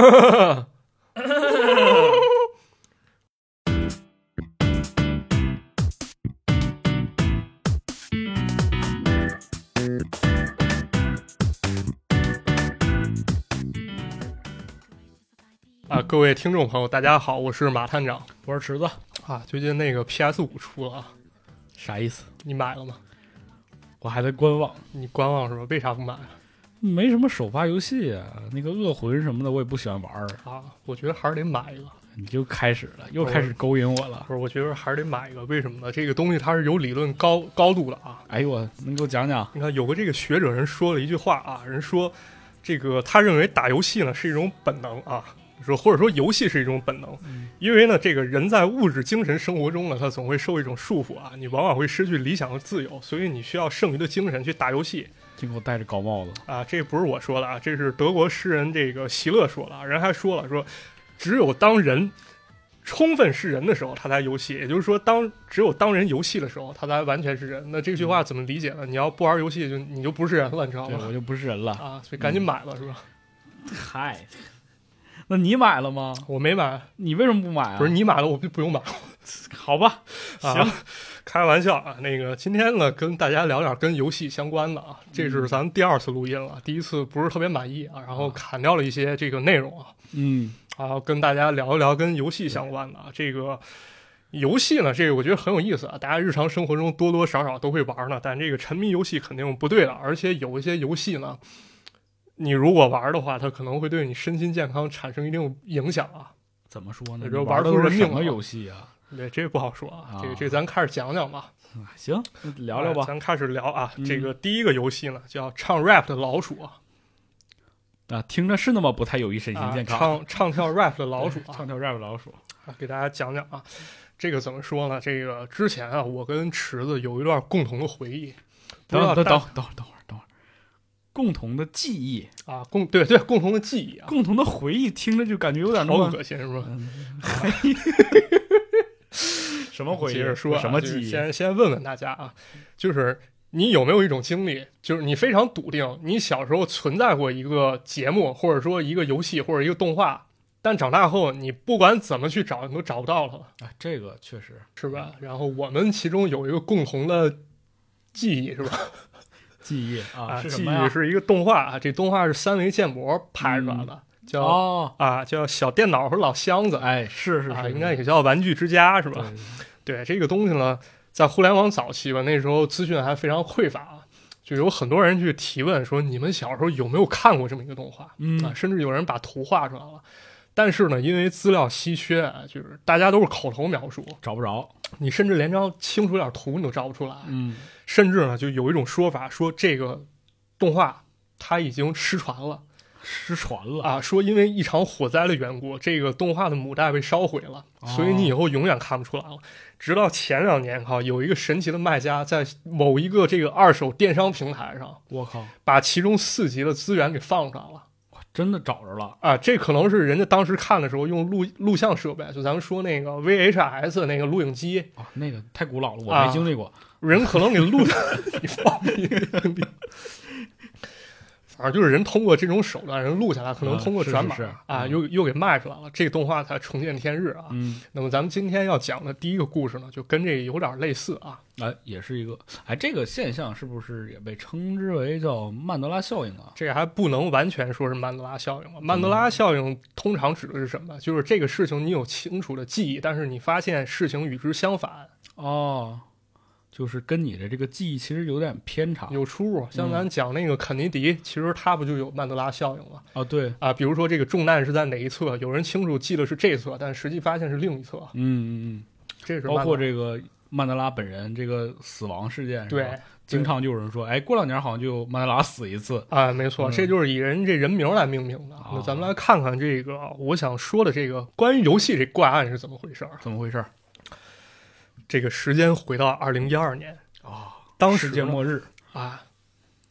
啊，各位听众朋友，大家好，我是马探长我是池子，啊。最近那个 PS 五出了，啊，啥意思？你买了吗？我还在观望，你观望是吧？为啥不买啊？没什么首发游戏啊，那个恶魂什么的我也不喜欢玩儿。啊，我觉得还是得买一个。你就开始了，又开始勾引我了。不是，我觉得还是得买一个。为什么呢？这个东西它是有理论高高度的啊。哎呦我，能给我讲讲？你看，有个这个学者人说了一句话啊，人说这个他认为打游戏呢是一种本能啊，说或者说游戏是一种本能，因为呢这个人在物质精神生活中呢，他总会受一种束缚啊，你往往会失去理想和自由，所以你需要剩余的精神去打游戏净给我戴着高帽子。啊。这不是我说的啊，这是德国诗人这个席勒说的啊，人还说了说，只有当人。充分是人的时候，他才游戏。也就是说，当只有当人游戏的时候，他才完全是人。那这句话怎么理解呢？你要不玩游戏，就你就不是人了，你知道吗？对我就不是人了。啊，所以赶紧买了，是吧？嗨，那你买了吗？我没买，你为什么不买啊？不是你买了，我就不用买。好吧，啊行，开玩笑啊。那个今天呢，跟大家聊点跟游戏相关的啊。这是咱第二次录音了，第一次不是特别满意啊，然后砍掉了一些这个内容啊。嗯，然后，跟大家聊一聊跟游戏相关的啊。这个游戏呢，这个我觉得很有意思啊。大家日常生活中多多少少都会玩呢，但这个沉迷游戏肯定不对的。而且有一些游戏呢，你如果玩的话，它可能会对你身心健康产生一定影响啊。怎么说呢？玩的都是什么游戏啊？对，这不好说啊。啊这个这个咱开始讲讲吧，啊行，聊聊吧。哎咱开始聊啊。嗯这个第一个游戏呢，叫唱 rap 的老鼠啊，啊，听着是那么不太有益身心啊健康。唱唱跳 rap 的老鼠啊。唱跳 rap 老鼠。啊，给大家讲讲啊，这个怎么说呢？这个之前啊，我跟池子有一段共同的回忆，等等等等等会儿，等会儿，共同的记忆，啊，共对对共同的记忆啊，共同的回忆，听着就感觉有点那好么恶心是吧？什么回忆？接着说啊，什么就是记忆？先先问问大家啊，就是你有没有一种经历，就是你非常笃定，你小时候存在过一个节目，或者说一个游戏或者一个动画，但长大后你不管怎么去找，你都找不到它了，啊，这个确实是吧？然后我们其中有一个共同的记忆，是吧？记忆啊，啊，记？忆是一个动画啊，这动画是三维建模拍出来的，叫、哦，啊叫小电脑和老箱子，哎，是是啊，是，应该也叫玩具之家，是吧？对对这个东西呢，在互联网早期吧，那时候资讯还非常匮乏啊，就有很多人去提问说，你们小时候有没有看过这么一个动画？嗯啊，甚至有人把图画出来了。但是呢，因为资料稀缺啊，就是大家都是口头描述，找不着。你甚至连张清楚点图你都找不出来。嗯，甚至呢，就有一种说法说这个动画它已经失传了失传了。啊，说因为一场火灾的缘故，这个动画的母带被烧毁了，哦所以你以后永远看不出来了。直到前两年哈，有一个神奇的卖家在某一个这个二手电商平台上，我靠，把其中四集的资源给放出来了。真的找着了。啊，这可能是人家当时看的时候用录录像设备，就咱们说那个 VHS 那个录影机，啊，那个太古老了，我啊没经历过。人可能给录的，你放屁！反正就是人通过这种手段，人录下来，可能通过转码啊，嗯又又给卖出来了，这个动画才重见天日啊。嗯，那么咱们今天要讲的第一个故事呢，就跟这个有点类似啊。哎，也是一个，哎，这个现象是不是也被称之为叫曼德拉效应啊？这个还不能完全说是曼德拉效应了。曼德拉效应通常指的是什么？就是这个事情你有清楚的记忆，但是你发现事情与之相反，哦，就是跟你的这个记忆其实有点偏差。有出入。像咱讲那个肯尼迪，其实他不就有曼德拉效应吗？啊，对，啊，比如说这个重难是在哪一侧，有人清楚记得是这侧，但实际发现是另一侧，嗯嗯嗯，这是曼德括这个曼德拉本人这个死亡事件，是吧对。经常就有人说，哎，过两年好像就曼德拉死一次。啊，没错，嗯这就是以人这人名来命名的。那哦咱们来看看这个我想说的这个关于游戏这怪案是怎么回事儿。怎么回事？这个时间回到二零一二年，啊，当时世界末日。啊，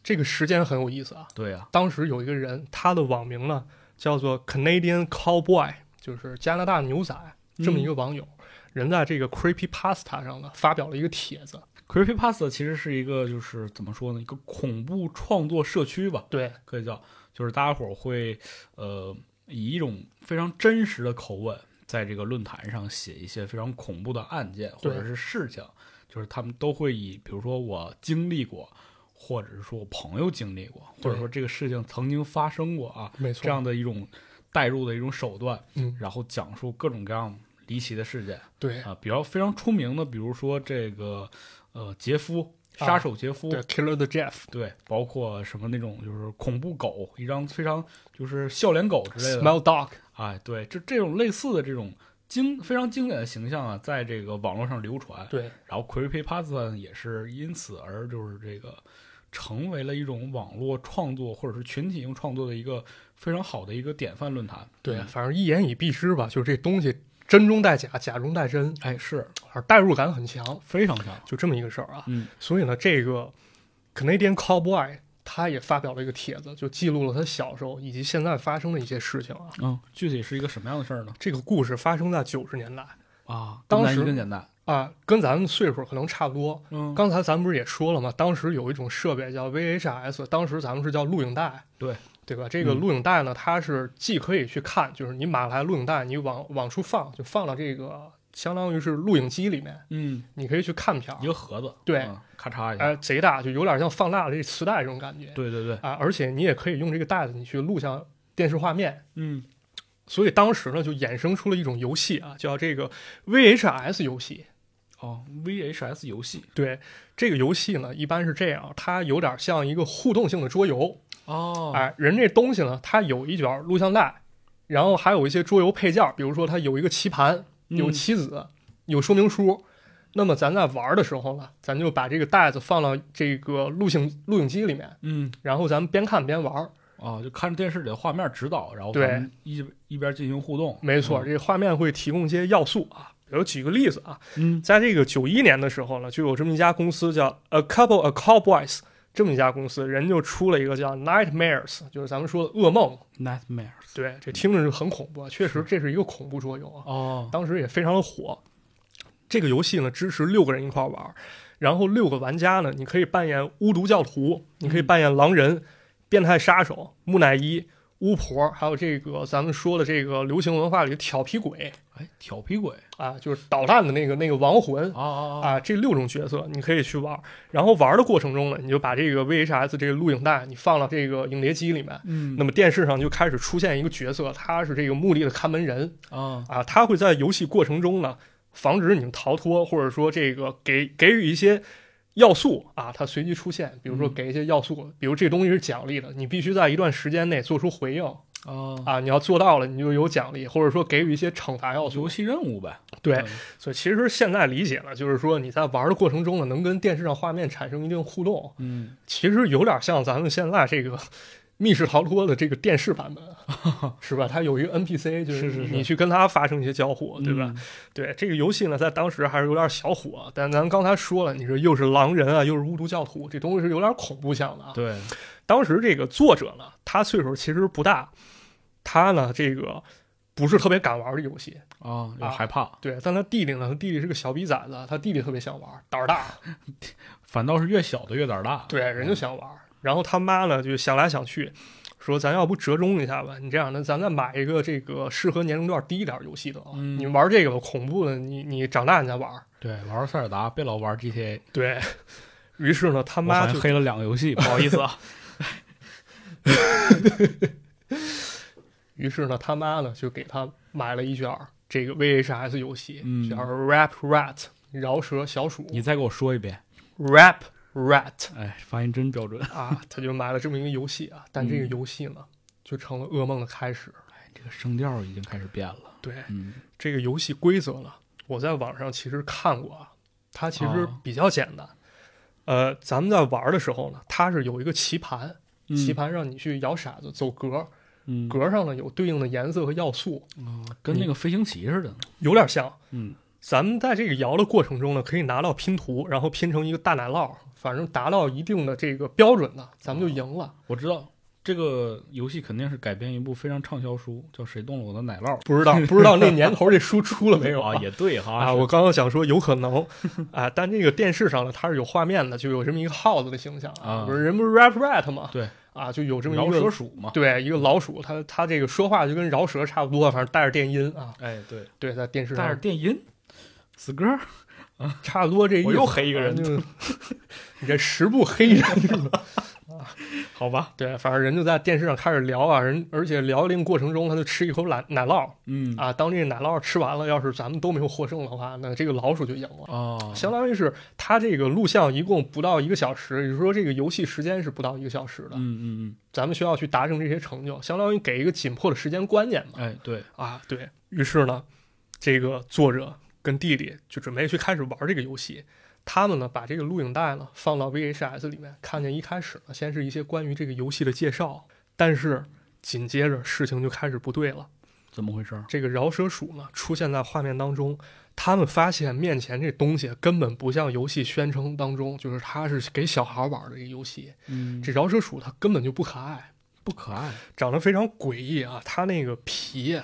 这个时间很有意思啊。对啊、当时有一个人，他的网名呢叫做 Canadian Cowboy，就是加拿大牛仔这么一个网友，人在这个 Creepy Pasta 上呢发表了一个帖子。Creepy Pasta 其实是一个就是怎么说呢，一个恐怖创作社区吧，对，可以叫，就是大家伙儿会呃以一种非常真实的口吻，在这个论坛上写一些非常恐怖的案件或者是事情，就是他们都会以比如说我经历过，或者是说我朋友经历过，或者说这个事情曾经发生过啊，没错，这样的一种带入的一种手段，嗯，然后讲述各种各样离奇的事件对啊，比较非常出名的，比如说这个呃杰夫啊杀手杰夫，对，Killer the Jeff，对，包括什么那种就是恐怖狗，一张非常就是笑脸狗之类的，Smell Dog，哎，对，这这种类似的这种经非常经典的形象啊，在这个网络上流传，对，然后 Creepypasta 也是因此而就是这个成为了一种网络创作或者是群体性创作的一个非常好的一个典范论坛。对，嗯反正一言以蔽之吧，就是这东西真中带假，假中带真，哎，是而代入感很强，非常强。就这么一个事儿啊。嗯所以呢，这个 Canadian Cowboy 他也发表了一个帖子，就记录了他小时候以及现在发生的一些事情啊。嗯，具体是一个什么样的事儿呢？这个故事发生在九十年代啊，当时跟咱一个简单。啊，跟咱们岁数可能差不多。嗯，刚才咱们不是也说了吗？当时有一种设备叫 VHS，当时咱们是叫录影带，对对吧？这个嗯录影带呢，它是既可以去看，就是你买来录影带，你往往出放，就放到这个相当于是录影机里面，嗯，你可以去看片儿一。个盒子，对嗯咔嚓一下。哎，贼大，就有点像放大的这磁带这种感觉。对对对，啊，而且你也可以用这个袋子，你去录像电视画面。嗯所以当时呢，就衍生出了一种游戏啊，叫这个 VHS 游戏。哦，VHS 游戏对这个游戏呢，一般是这样，它有点像一个互动性的桌游。哦，哎，人这东西呢，它有一卷录像带，然后还有一些桌游配件，比如说它有一个棋盘，有嗯棋子，有说明书。那么咱在玩的时候呢，咱就把这个袋子放到这个录影录影机里面，嗯然后咱们边看边玩儿。哦，就看着电视里的画面指导，然后对一一边进行互动。没错，嗯这个画面会提供一些要素啊。比如举个例子啊，嗯在这个九一年的时候呢，就有这么一家公司叫 A Couple of Cowboys 这么一家公司，人就出了一个叫 Nightmares，就是咱们说的噩梦。，Nightmares。对，这听着就很恐怖啊，确实这是一个恐怖桌游啊，哦，当时也非常的火。这个游戏呢，支持六个人一块玩儿，然后六个玩家呢，你可以扮演巫毒教徒，你可以扮演狼人、变态杀手、木乃伊、巫婆，还有这个咱们说的这个流行文化里的调皮鬼哎，调皮鬼。啊，就是捣蛋的那个那个亡魂。哦哦哦，啊，这六种角色你可以去玩儿，然后玩儿的过程中呢，你就把这个 VHS 这个录影带你放到这个影碟机里面，嗯，那么电视上就开始出现一个角色，他是这个墓地的看门人啊，啊，他会在游戏过程中呢，防止你们逃脱，或者说这个给给予一些要素啊，它随机出现，比如说嗯给一些要素，比如这东西是奖励的，你必须在一段时间内做出回应哦，啊，你要做到了，你就有奖励，或者说给予一些惩罚要素游。戏任务呗。对嗯，所以其实现在理解了，就是说你在玩的过程中呢，能跟电视上画面产生一定互动，嗯，其实有点像咱们现在这个密室逃脱的这个电视版本，是吧？它有一个 NPC，就是你去跟他发生一些交互，对吧？嗯？对这个游戏呢，在当时还是有点小火，但咱刚才说了，你说又是狼人啊，又是巫毒教徒，这东西是有点恐怖向的啊。对，当时这个作者呢，他岁数其实不大，他呢这个不是特别敢玩这游戏，啊，有啊害怕，对，但他弟弟呢，他弟弟是个小逼崽子，他弟弟特别想玩，胆儿大，反倒是越小的越胆儿大。对，人就想玩。然后他妈呢就想来想去，说咱要不折中一下吧？你这样那，咱再买一个这个适合年龄段低一点游戏的啊。嗯你玩这个吧恐怖的，你你长大你再玩。对，玩玩塞尔达，别老玩 GTA。对于是呢，他他妈就黑了两个游戏，不好意思啊。于是呢，他妈呢就给他买了一卷这个 VHS 游戏，嗯叫 Rap Rat 饶舌小鼠你再给我说一遍。Rap Rat 哎，发音真标准。啊，他就买了这么一个游戏啊。但这个嗯游戏呢，就成了噩梦的开始。哎这个声调已经开始变了。对，嗯，这个游戏规则呢，我在网上其实看过啊，它其实哦比较简单。呃，咱们在玩的时候呢，它是有一个棋盘，棋盘让你去摇骰子走格，嗯，格上呢有对应的颜色和要素，哦跟那个飞行棋似的。有点像。嗯，咱们在这个摇的过程中呢，可以拿到拼图，然后拼成一个大奶酪，反正达到一定的这个标准的，咱们就赢了。我知道这个游戏肯定是改编一部非常畅销书，叫《谁动了我的奶酪》不知道不知道那年头这书出了没有啊，也对哈。啊，我刚刚想说有可能 啊，但这个电视上呢，它是有画面的，就有这么一个耗子的形象啊不是人不是 rap rat 吗？对啊，就有这么一饶个蛇鼠嘛。对一个老鼠，它它这个说话就跟饶舌差不多，反正带着电音啊，哎，对，对，在电视上带着电音，死歌，差不多这意思。我又黑一个人啊就 你这十步黑人是吧？好吧？对，反正人就在电视上开始聊啊，人而且聊的这个过程中，他就吃一口奶奶酪嗯啊。当这个奶酪吃完了，要是咱们都没有获胜的话，那这个老鼠就赢了。哦，相当于是他这个录像一共不到一个小时，也就是说这个游戏时间是不到一个小时的。嗯嗯嗯咱们需要去达成这些成就，相当于给一个紧迫的时间观念嘛。嗯，哎，对，啊，对于是呢，这个作者跟弟弟就准备去开始玩这个游戏。他们呢把这个录影带呢放到 VHS 里面，看见一开始呢先是一些关于这个游戏的介绍，但是紧接着事情就开始不对了。怎么回事？这个饶舌鼠呢出现在画面当中，他们发现面前这东西根本不像游戏宣称当中，就是它是给小孩玩的一个游戏。嗯，这饶舌鼠它根本就不可爱，不可爱。长得非常诡异啊！它那个皮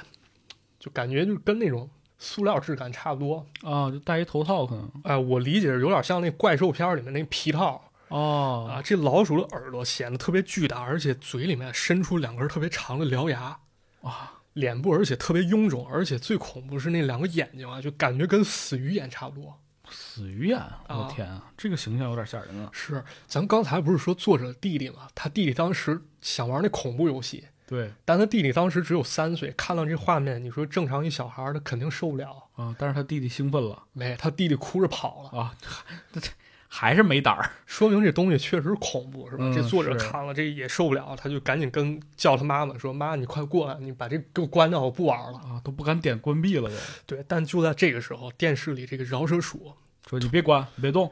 就感觉就跟那种塑料质感差不多。啊，就戴一头套可能。哎、我理解是有点像那怪兽片里面那皮套哦啊。这老鼠的耳朵显得特别巨大，而且嘴里面伸出两根特别长的獠牙。啊，脸部而且特别臃肿，而且最恐怖是那两个眼睛啊，就感觉跟死鱼眼差不多。死鱼眼，我天啊，这个形象有点吓人啊。是，咱刚才不是说作者弟弟嘛？他弟弟当时想玩那恐怖游戏，对但他弟弟当时只有三岁，看到这画面，你说正常一小孩儿他肯定受不了。啊，但是他弟弟兴奋了没，他弟弟哭着跑了，啊，还是没胆儿。说明这东西确实恐怖，是吧？嗯这作者看了这也受不了，他就赶紧跟叫他妈妈说：“妈，你快过来，你把这给我关掉，我不玩了。啊，都不敢点关闭了都，”对，但就在这个时候，电视里这个饶舌鼠说你别关，你别动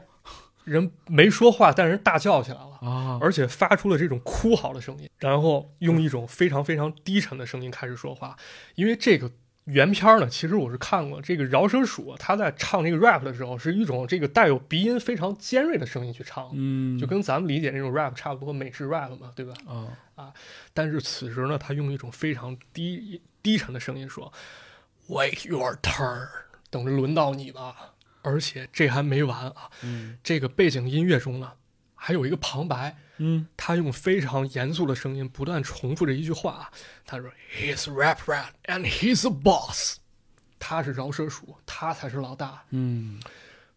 人没说话，但人大叫起来了。啊，而且发出了这种哭嚎的声音，然后用一种非常非常低沉的声音开始说话。因为这个原片儿呢，其实我是看过，这个饶舌鼠他在唱这个 rap 的时候，是一种这个带有鼻音非常尖锐的声音去唱，嗯，就跟咱们理解那种 rap 差不多，美式 rap 嘛，对吧？啊，但是此时呢，他用一种非常低低沉的声音说：“Wait your turn，等着轮到你吧。”而且这还没完啊，嗯这个背景音乐中呢，还有一个旁白。嗯他用非常严肃的声音不断重复着一句话，他说：“He's rap rat and he's a boss。”他是饶舌鼠，他才是老大。嗯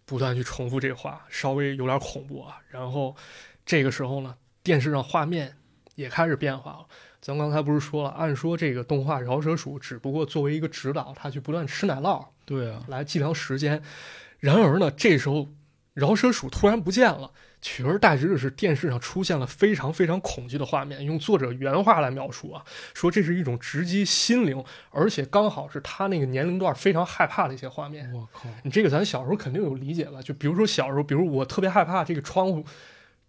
不断去重复这话，稍微有点恐怖啊。然后这个时候呢，电视上画面也开始变化了。咱刚才不是说了，按说这个动画饶舌鼠只不过作为一个指导，他去不断吃奶酪对啊，来计量时间。然而呢，这时候饶舌鼠突然不见了。取而代之的是，电视上出现了非常非常恐惧的画面。用作者原话来描述啊，说这是一种直击心灵，而且刚好是他那个年龄段非常害怕的一些画面。我靠，你这个咱小时候肯定有理解吧？就比如说小时候，比如我特别害怕这个窗户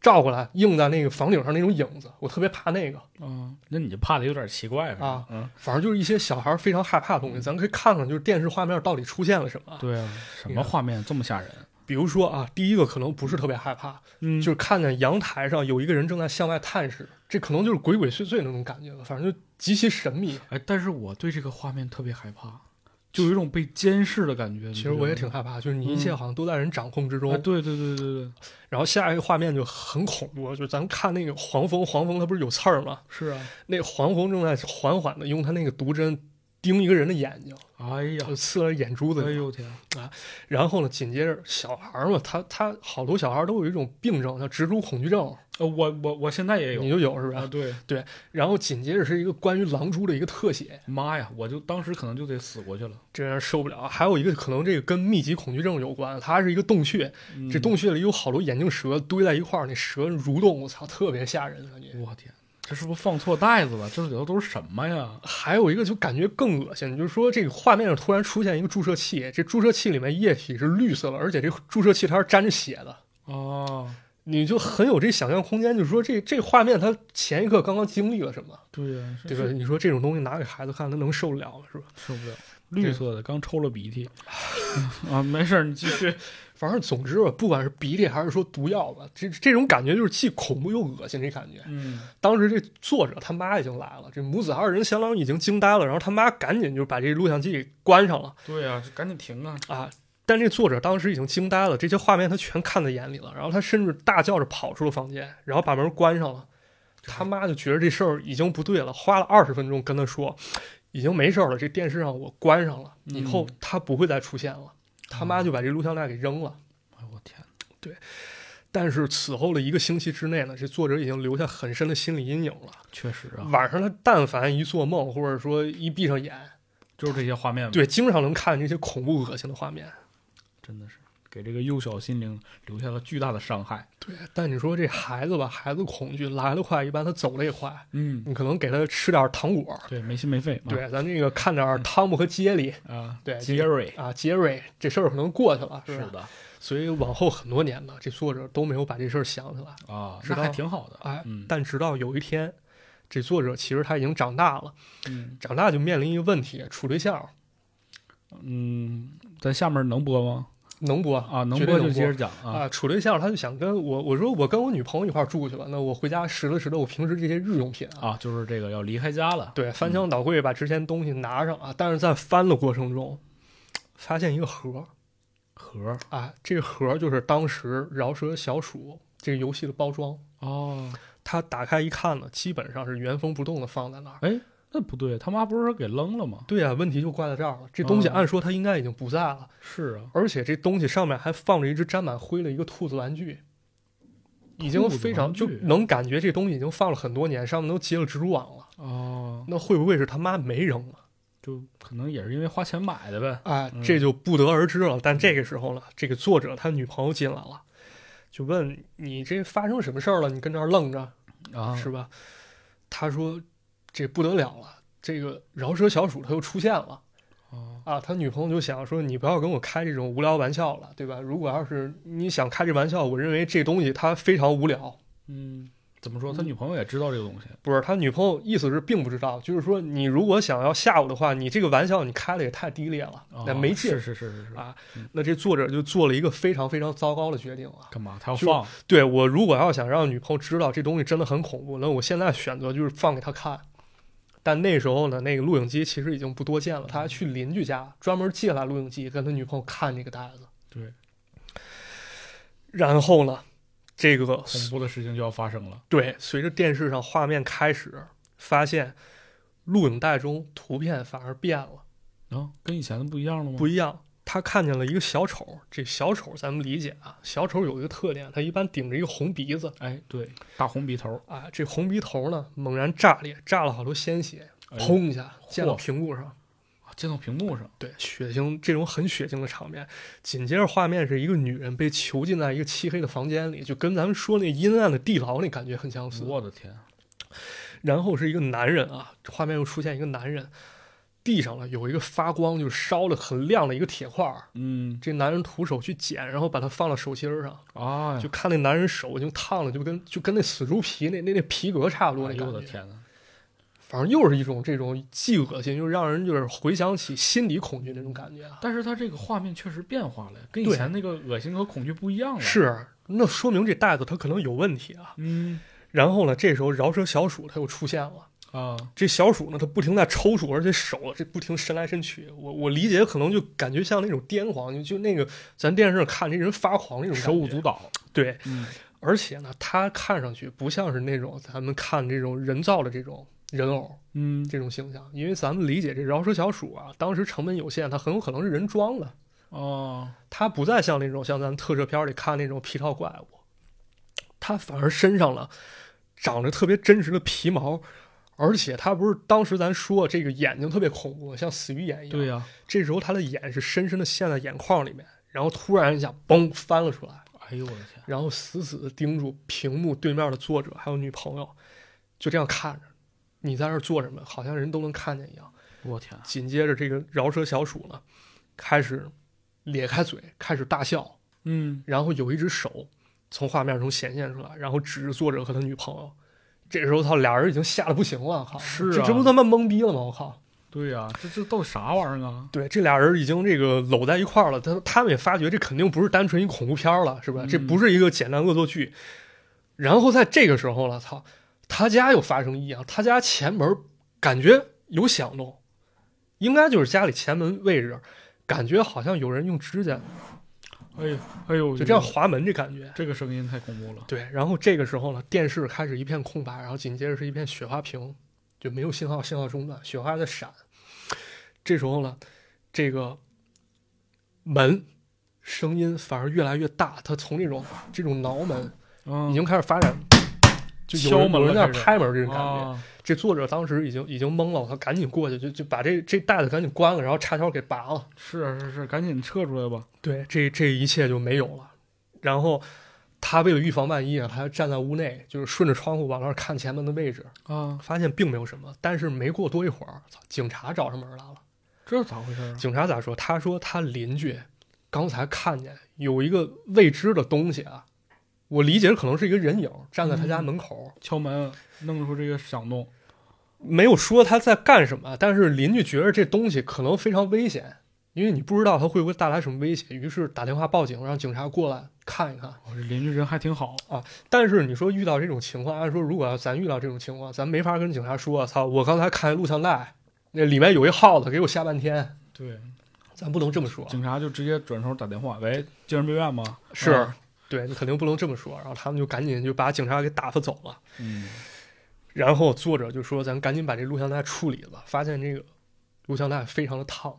照过来映在那个房顶上那种影子，我特别怕那个。嗯，那你就怕的有点奇怪是吧啊嗯，反正就是一些小孩非常害怕的东西，咱可以看看就是电视画面到底出现了什么。对啊，什么画面这么吓人？比如说啊，第一个可能不是特别害怕，嗯就是看见阳台上有一个人正在向外探视，这可能就是鬼鬼祟祟那种感觉了，反正就极其神秘。哎，但是我对这个画面特别害怕，就有一种被监视的感觉。其实我也挺害怕，就是你一切好像都在人掌控之中。哎，对对对对对，然后下一个画面就很恐怖，就是咱看那个黄蜂，黄蜂它不是有刺儿吗？是啊，那黄蜂正在缓缓的用它那个毒针盯一个人的眼睛，哎呀就，刺了眼珠子里。哎呦天啊，然后呢，紧接着小孩嘛，他他好多小孩都有一种病症，叫蜘蛛恐惧症，呃，我我我现在也有你就有是啊，吧？对，然后紧接着是一个关于狼蛛的一个特写，妈呀，我就当时可能就得死过去了。这让人受不了。还有一个可能这个跟密集恐惧症有关，它是一个洞穴，嗯这洞穴里有好多眼镜蛇堆在一块儿，那蛇蠕动，我操，特别吓人感觉。我天，这是不是放错袋子了？这里头都是什么呀？还有一个就感觉更恶心，就是说这个画面上突然出现一个注射器，这注射器里面液体是绿色的，而且这注射器它是沾着血的，哦，你就很有这想象空间，就是说这这画面它前一刻刚刚经历了什么，对呀、是对吧？？你说这种东西拿给孩子看，他能受得了吗？是吧？受不了，绿色的，刚抽了鼻涕。啊，没事儿，你继续。反正总之吧，不管是鼻涕还是说毒药吧，这这种感觉就是既恐怖又恶心，这感觉。嗯，当时这作者他妈已经来了，这母子二人相当于已经惊呆了，然后他妈赶紧就把这录像机给关上了对呀、赶紧停啊！啊。但这作者当时已经惊呆了，这些画面他全看在眼里了，然后他甚至大叫着跑出了房间，然后把门关上了。他妈就觉得这事儿已经不对了，花了二十分钟跟他说，已经没事儿了，这电视上我关上了，以后嗯他不会再出现了。他妈就把这录像带给扔了。哎我天，对但是此后的一个星期之内呢，这作者已经留下很深的心理阴影了。确实啊，晚上他但凡一做梦，或者说一闭上眼，就是这些画面吧，对，经常能看见这些恐怖恶心的画面。真的是给这个幼小心灵留下了巨大的伤害。对，但你说这孩子吧，孩子恐惧来得快，一般他走得也快。嗯，你可能给他吃点糖果，对，没心没肺。啊、对，咱这个看点汤姆和杰里啊，对杰瑞啊，杰瑞，这事儿可能过去了，吧？是的所以往后很多年呢，这作者都没有把这事儿想起来。啊，知道那还挺好的。哎，嗯但直到有一天，这作者其实他已经长大了，嗯长大就面临一个问题：处对象嗯，咱下面能播吗？能播啊，能播就接着讲啊。啊，处对象，他就想跟我我说我跟我女朋友一块儿住去了，那我回家拾掇拾掇我平时这些日用品啊，啊，就是这个要离开家了。对，翻箱倒柜把之前东西拿上啊，但是在翻的过程中，发现一个盒盒儿啊，这个盒就是当时饶舌小鼠这个游戏的包装，哦，他打开一看呢，基本上是原封不动的放在那儿。哎，那不对，他妈不是说给扔了吗？对啊，问题就挂在这儿了。这东西哦按说它应该已经不在了，是啊，而且这东西上面还放着一只沾满灰的一个兔子玩具，已经非常就能感觉这东西已经放了很多年，上面都结了蜘蛛网了。哦，那会不会是他妈没扔了？就可能也是因为花钱买的呗。哎，嗯这就不得而知了。但这个时候呢，这个作者他女朋友进来了，就问你这发生什么事儿了？你跟这儿愣着啊，是吧？他说这不得了了，这个饶舌小鼠他又出现了。哦，啊，他女朋友就想说，你不要跟我开这种无聊玩笑了，对吧？如果要是你想开这玩笑，我认为这东西它非常无聊。嗯，怎么说？他女朋友也知道这个东西。不是他女朋友意思是并不知道，就是说你如果想要吓我的话，你这个玩笑你开的也太低劣了，哦那没劲是。是是是是啊嗯那这作者就做了一个非常非常糟糕的决定啊！干嘛？他要放？对我如果要想让女朋友知道这东西真的很恐怖，那我现在选择就是放给她看。但那时候呢，那个录影机其实已经不多见了，他还去邻居家专门借来录影机，跟他女朋友看这个袋子。对，然后呢，这个恐怖的事情就要发生了。对，随着电视上画面开始，发现录影带中图片反而变了，啊，跟以前的不一样了吗？不一样。他看见了一个小丑，这小丑咱们理解啊，小丑有一个特点，他一般顶着一个红鼻子哎，对，大红鼻头，啊，这红鼻头呢猛然炸裂，炸了好多鲜血，哎砰一下溅到屏幕上。啊溅到屏幕上。对，血腥这种很血腥的场面。紧接着画面是一个女人被囚禁在一个漆黑的房间里，就跟咱们说那阴暗的地牢那感觉很相似。我的天，然后是一个男人啊，画面又出现一个男人，地上了有一个发光，就是烧的很亮的一个铁块儿。嗯，这男人徒手去捡，然后把它放到手心儿上，啊，就看那男人手已经烫了，就跟就跟那死猪皮那那那皮革差不多哎呦那感觉。我的天呐，反正又是一种这种既恶心又让人就是回想起心理恐惧那种感觉啊。但是他这个画面确实变化了，跟以前那个恶心和恐惧不一样了。，是，那说明这袋子它可能有问题啊。嗯然后呢，这时候饶舌小鼠它又出现了。啊，这小鼠呢，它不停在抽搐，而且手这不停伸来伸去。我我理解可能就感觉像那种癫狂，就就那个咱电视上看这人发狂那种手舞足蹈。对，嗯而且呢，它看上去不像是那种咱们看这种人造的这种人偶嗯，这种形象，因为咱们理解这饶舌小鼠啊，当时成本有限，它很有可能是人装的，哦，它不再像那种像咱特摄片里看那种皮套怪物，它反而身上了长着特别真实的皮毛。而且他不是当时咱说这个眼睛特别恐怖，像死鱼眼一样。对呀，这时候他的眼是深深的陷在眼眶里面，然后突然一下嘣翻了出来，哎呦我的天，然后死死的盯住屏幕对面的作者还有女朋友，就这样看着，你在这儿做什么？好像人都能看见一样。我天，紧接着这个饶舌小鼠呢，开始咧开嘴，开始大笑，嗯，然后有一只手从画面中显现出来，然后指着作者和他女朋友。这时候，操，俩人已经吓得不行了，靠！是啊这这不他妈懵逼了吗？我靠！对呀，这这到底啥玩意儿啊？对，这俩人已经这个搂在一块儿了，他他们也发觉这肯定不是单纯一恐怖片了，是吧？嗯这不是一个简单恶作剧。然后在这个时候了，操，他家又发生异样，他家前门感觉有响动，应该就是家里前门位置，感觉好像有人用指甲哎呦哎呦，就这样滑门这感觉。这个声音太恐怖了。对，然后这个时候呢，电视开始一片空白，然后紧接着是一片雪花屏，就没有信号，信号中断，雪花在闪。这时候呢，这个门声音反而越来越大，它从这种这种挠门嗯，已经开始发展，就有敲人在拍门这种感觉。啊这作者当时已经已经懵了，他赶紧过去，就就把这这袋子赶紧关了，然后插销给拔了。是是是，赶紧撤出来吧。对，这这一切就没有了。然后他为了预防万一啊，他还站在屋内，就是顺着窗户往那儿看前门的位置，啊，发现并没有什么。但是没过多一会儿，操，警察找上门来了。这是咋回事啊？警察咋说？他说他邻居刚才看见有一个未知的东西啊，我理解可能是一个人影站在他家门口，敲门弄出这个响动。没有说他在干什么，但是邻居觉得这东西可能非常危险，因为你不知道它会不会带来什么危险，于是打电话报警，让警察过来看一看。哦，这邻居人还挺好啊。但是你说遇到这种情况，按说如果要咱遇到这种情况，咱没法跟警察说，操，我刚才看录像带，那里面有一耗子给我吓半天，对，咱不能这么说。警察就直接转头打电话，喂，精神病院吗？是啊对你肯定不能这么说，然后他们就赶紧就把警察给打发走了。嗯，然后作者就说：“咱赶紧把这录像带处理了。”发现这个录像带非常的烫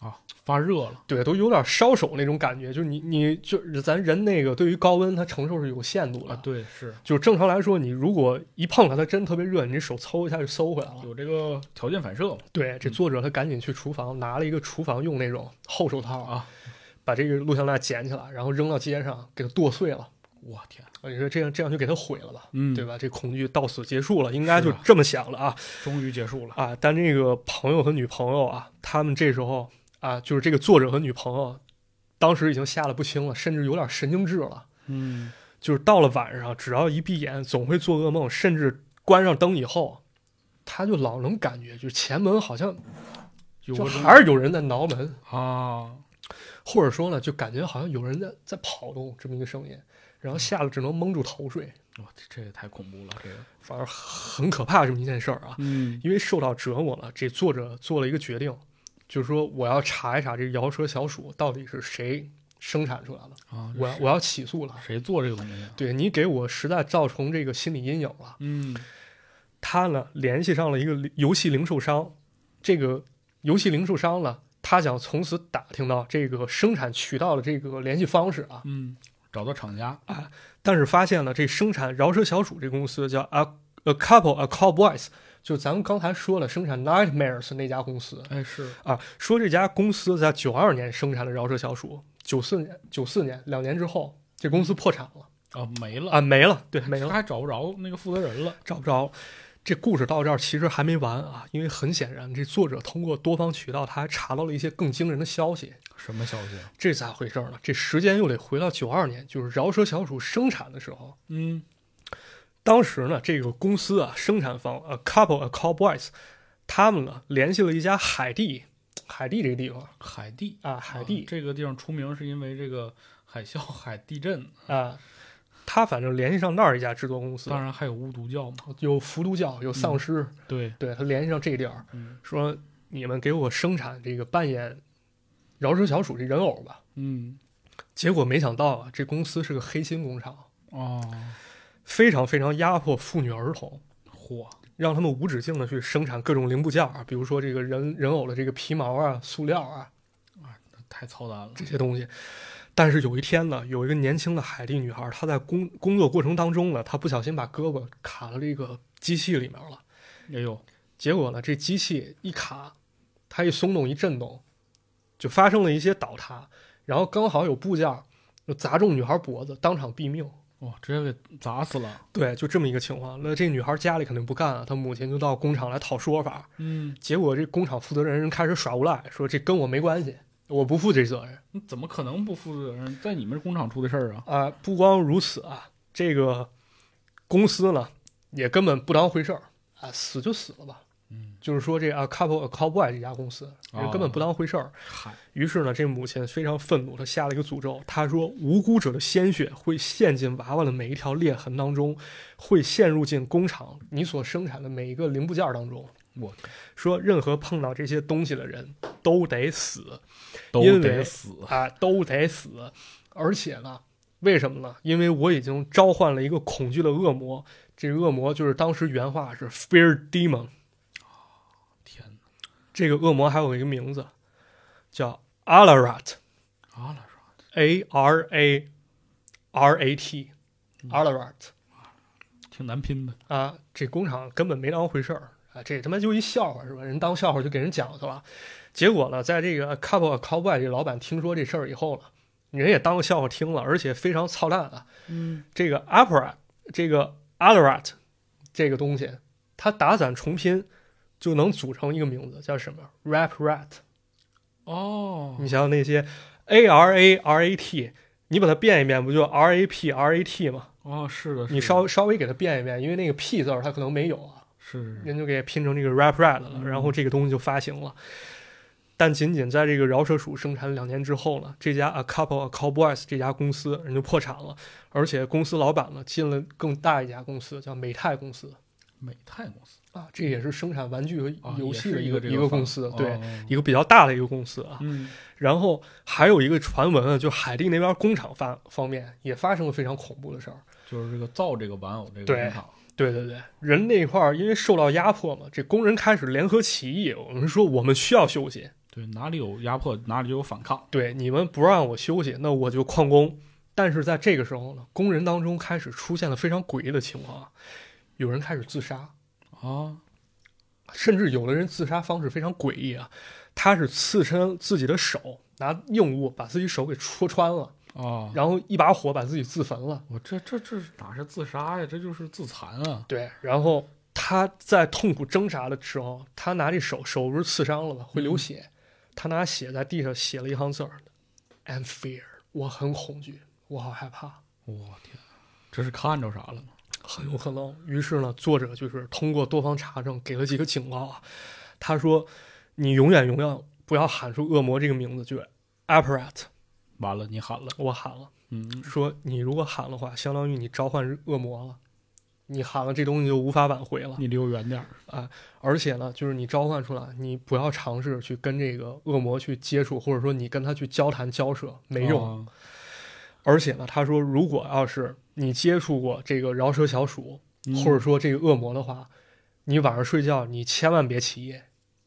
啊，发热了。对，都有点烧手那种感觉。就是你你就是咱人那个对于高温它承受是有限度的，啊，对，是就正常来说，你如果一碰它，它真特别热，你这手抽一下就收回来了。有这个条件反射嘛？对，这作者他赶紧去厨房拿了一个厨房用那种厚手套啊，把这个录像带捡起来，然后扔到街上，给它剁碎了。我天，你说这样这样就给他毁了吧？嗯，对吧？这恐惧到此结束了，应该就这么想了啊终于结束了。啊！但这个朋友和女朋友啊，他们这时候啊，就是这个作者和女朋友，当时已经吓得不轻了，甚至有点神经质了。嗯，就是到了晚上，只要一闭眼，总会做噩梦，甚至关上灯以后，他就老能感觉，就是前门好像有还是有人在挠门，啊，或者说呢，就感觉好像有人在在跑动这么一个声音，然后吓得只能蒙住头睡，哇，这这也太恐怖了，这个。反而很可怕这么一件事儿啊。嗯，因为受到折磨了，这作者做了一个决定，就是说我要查一查这摇舌小鼠到底是谁生产出来的，啊，我要我要起诉了。谁做这个东西啊？对你给我实在造成这个心理阴影了。嗯，他呢联系上了一个游戏零售商，这个游戏零售商呢，他想从此打听到这个生产渠道的这个联系方式啊，嗯，找到厂家啊。但是发现了这生产饶舌小鼠这公司叫 a a couple a cowboys，就咱们刚才说了生产 Nightmares 那家公司哎，是啊，说这家公司在九二年生产的饶舌小鼠，九四年九四年两年之后，这公司破产了啊，没了啊，没了，对，没了。还找不着那个负责人了。找不着。这故事到这儿其实还没完啊，因为很显然，这作者通过多方渠道，他还查到了一些更惊人的消息。什么消息啊？这咋回事呢？这时间又得回到九二年，就是饶舌小鼠生产的时候。嗯，当时呢，这个公司啊，生产方 A Couple A Cowboys，他们呢联系了一家海地，海地这个地方。海地，啊，海地。啊这个地方出名是因为这个海啸、海地震，啊，他反正联系上那儿一家制作公司。当，然还有巫毒教嘛。有伏毒教，有丧尸，对，对他联系上这地儿，嗯。说你们给我生产这个扮演饶舌小鼠这人偶吧。嗯，结果没想到啊，这公司是个黑心工厂，哦，非常非常压迫妇女儿童，嚯，让他们无止境的去生产各种零部件啊，比如说这个人人偶的这个皮毛啊、塑料啊太操蛋了。这些东西。但是有一天呢，有一个年轻的海地女孩，她在工工作过程当中呢，她不小心把胳膊卡到这个机器里面了。哎呦，结果呢，这机器一卡，它一松动一震动，就发生了一些倒塌，然后刚好有部件就砸中女孩脖子，当场毙命。哇，直接给砸死了。对，就这么一个情况。那这女孩家里肯定不干啊，她母亲就到工厂来讨说法。嗯，结果这工厂负责人开始耍无赖，说这跟我没关系，我不负这责任你怎么可能不负责任？在你们工厂出的事儿啊？啊！不光如此啊，这个公司呢也根本不当回事儿啊，死就死了吧。嗯，就是说这啊，Couple Cowboy 这家公司人根本不当回事儿。嗨，于是呢，这母亲非常愤怒，她下了一个诅咒。她说：“无辜者的鲜血会陷进娃娃的每一条裂痕当中，会陷入进工厂你所生产的每一个零部件当中。我，说任何碰到这些东西的人都得死都得死。啊，都得死。而且呢，为什么呢？因为我已经召唤了一个恐惧的恶魔，这个恶魔就是当时原话是 Fear Demon。这个恶魔还有一个名字叫 Alarat。阿拉 A R A R A T Alarat 挺难拼的。啊，这工厂根本没当回事儿啊，这他妈就一笑话是吧？人当笑话就给人讲去了。结果呢，在这个 Couple Cowboy 这老板听说这事儿以后呢，人也当个笑话听了，而且非常操蛋啊。嗯，这个 Alarat 这个 Alarat 这个东西，它打散重拼就能组成一个名字，叫什么？Rap Rat。哦，你想想那些 A R A R A T，你把它变一变，不就 R A P R A T 吗？哦，是的，是的你稍稍微给它变一变，因为那个 P 字儿它可能没有啊，是人就给拼成这个 Rap Rat 了，嗯然后这个东西就发行了。但仅仅在这个饶舌鼠生产两年之后呢，这家 A Couple of Cowboys 这家公司人就破产了，而且公司老板呢进了更大一家公司，叫美泰公司美泰公司啊，这也是生产玩具和游戏的一个一个公司，对，哦一个比较大的一个公司啊。嗯，然后还有一个传闻啊，就海地那边工厂方方面也发生了非常恐怖的事儿。就是这个造这个玩偶这个工厂，对对对，人那块儿因为受到压迫嘛，这工人开始联合起义。我们说我们需要休息，对，哪里有压迫，哪里就有反抗。对你们不让我休息，那我就旷工。但是在这个时候呢，工人当中开始出现了非常诡异的情况啊，有人开始自杀，啊，甚至有的人自杀方式非常诡异啊，他是刺身自己的手，拿硬物把自己手给戳穿了，啊，然后一把火把自己自焚了。我这这这哪是自杀呀？这就是自残啊！对，然后他在痛苦挣扎的时候，他拿这手手不是刺伤了吗？会流血，他拿血在地上写了一行字儿：“I'm fear，我很恐惧，我好害怕。我天，这是看着啥了吗？”很有可能。于是呢，作者就是通过多方查证，给了几个警告啊。他说：“你永远永远不要喊出恶魔这个名字，就是 Apparat。完了，你喊了，我喊了，嗯，说你如果喊的话，相当于你召唤恶魔了。你喊了，这东西就无法挽回了。你离我远点儿。而且呢，就是你召唤出来，你不要尝试去跟这个恶魔去接触，或者说你跟他去交谈交涉，没用。啊而且呢，他说，如果要是你接触过这个饶舌小鼠，嗯或者说这个恶魔的话，你晚上睡觉你千万别起夜，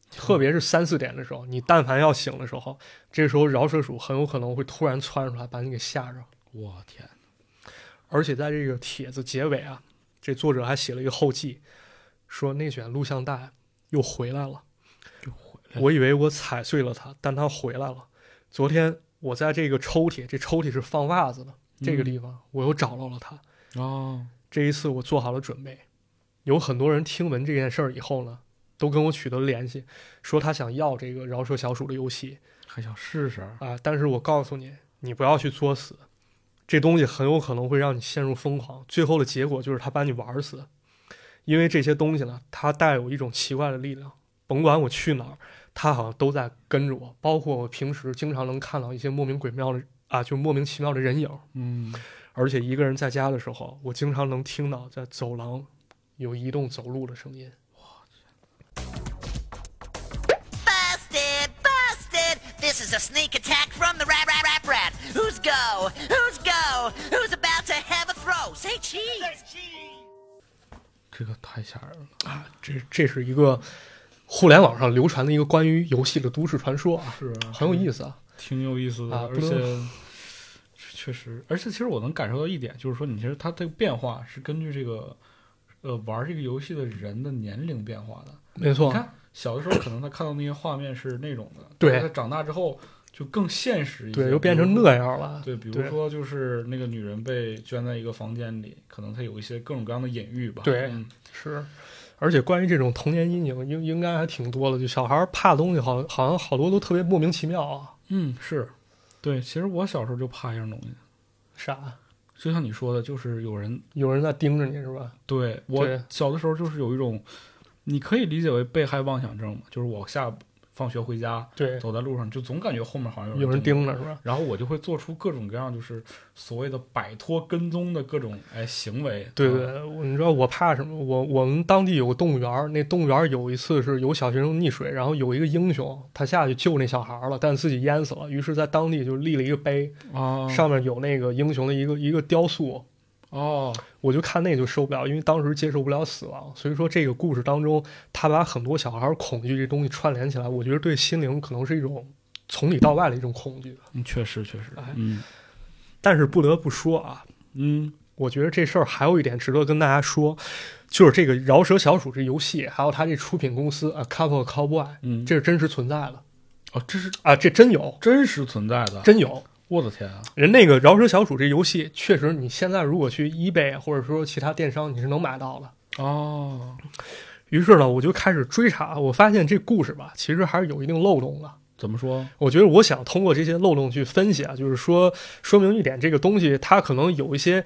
特别是三四点的时候，你但凡要醒的时候，这时候饶舌鼠很有可能会突然窜出来把你给吓着。我天，而且在这个帖子结尾啊，这作者还写了一个后记，说内卷录像带又回来了。就回来了。我以为我踩碎了它，但它回来了。昨天我在这个抽屉，这抽屉是放袜子的这个地方，我又找到了他。哦，这一次我做好了准备。有很多人听闻这件事儿以后呢，都跟我取得了联系，说他想要这个饶舌小鼠的游戏还想试试？啊。但是我告诉你，你不要去作死，这东西很有可能会让你陷入疯狂，最后的结果就是他把你玩死。因为这些东西呢，它带有一种奇怪的力量，甭管我去哪儿，它好像都在跟着我。包括我平时经常能看到一些莫名鬼妙的啊，就莫名其妙的人影。嗯，而且一个人在家的时候，我经常能听到在走廊有移动走路的声音。Busted! Busted! This is a sneak attack from the rat rat rat rat. Who's go? Who's go? Who's about to have a throw? Say cheese! 这个太吓人了。啊，这这是一个互联网上流传的一个关于游戏的都市传说啊，是啊很有意思啊。挺有意思的，啊而且确实，而且其实我能感受到一点，就是说，你其实它这个变化是根据这个呃玩这个游戏的人的年龄变化的。没错你，看小的时候可能他看到那些画面是那种的，对他长大之后就更现实一些，对，又变成那样了。对，比如说就是那个女人被圈在一个房间里，可能她有一些各种各样的隐喻吧。对嗯是，而且关于这种童年阴影，应应该还挺多的。就小孩怕的东西好，好像好多都特别莫名其妙啊。嗯，是，对，其实我小时候就怕一样东西，啥？就像你说的，就是有人有人在盯着你是吧？对我小的时候就是有一种，你可以理解为被害妄想症嘛，就是我下放学回家，对，走在路上就总感觉后面好像有人盯盯着是吧？然后我就会做出各种各样，就是所谓的摆脱跟踪的各种哎行为。对你知道我怕什么？我我们当地有个动物园儿，那动物园儿有一次是有小学生溺水，然后有一个英雄他下去救那小孩了，但自己淹死了，于是在当地就立了一个碑，啊，上面有那个英雄的一个一个雕塑。哦，我就看那就受不了，因为当时接受不了死亡，所以说这个故事当中，他把很多小孩儿恐惧这东西串联起来，我觉得对心灵可能是一种从里到外的一种恐惧。嗯确实确实。哎，嗯。但是不得不说啊，嗯。我觉得这事儿还有一点值得跟大家说，就是这个饶舌小鼠这游戏，还有他这出品公司啊，Couple Cowboy，嗯，这是真实存在的。哦，这是啊，这真有，真实存在的，真有。我的天啊！人那个饶舌小鼠这游戏，确实你现在如果去 eBay 或者说其他电商，你是能买到的。哦，于是呢，我就开始追查，我发现这故事吧，其实还是有一定漏洞的。怎么说？我觉得我想通过这些漏洞去分析啊，就是说说明一点，这个东西它可能有一些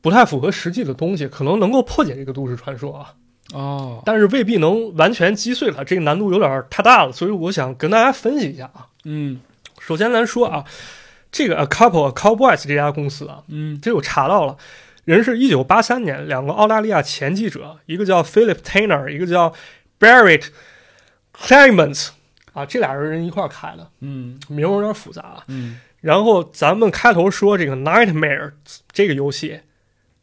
不太符合实际的东西，可能能够破解这个都市传说啊。哦，但是未必能完全击碎它，这个难度有点太大了，所以我想跟大家分析一下啊。嗯首先咱说啊，这个 A Couple Cowboys 这家公司啊，嗯。这我查到了，人是一九八三年两个澳大利亚前记者，一个叫 Philip Tanner，一个叫 Barrett Clements 啊，这俩人一块儿开的，嗯。名儿有点复杂啊。嗯。然后咱们开头说这个 Nightmare 这个游戏，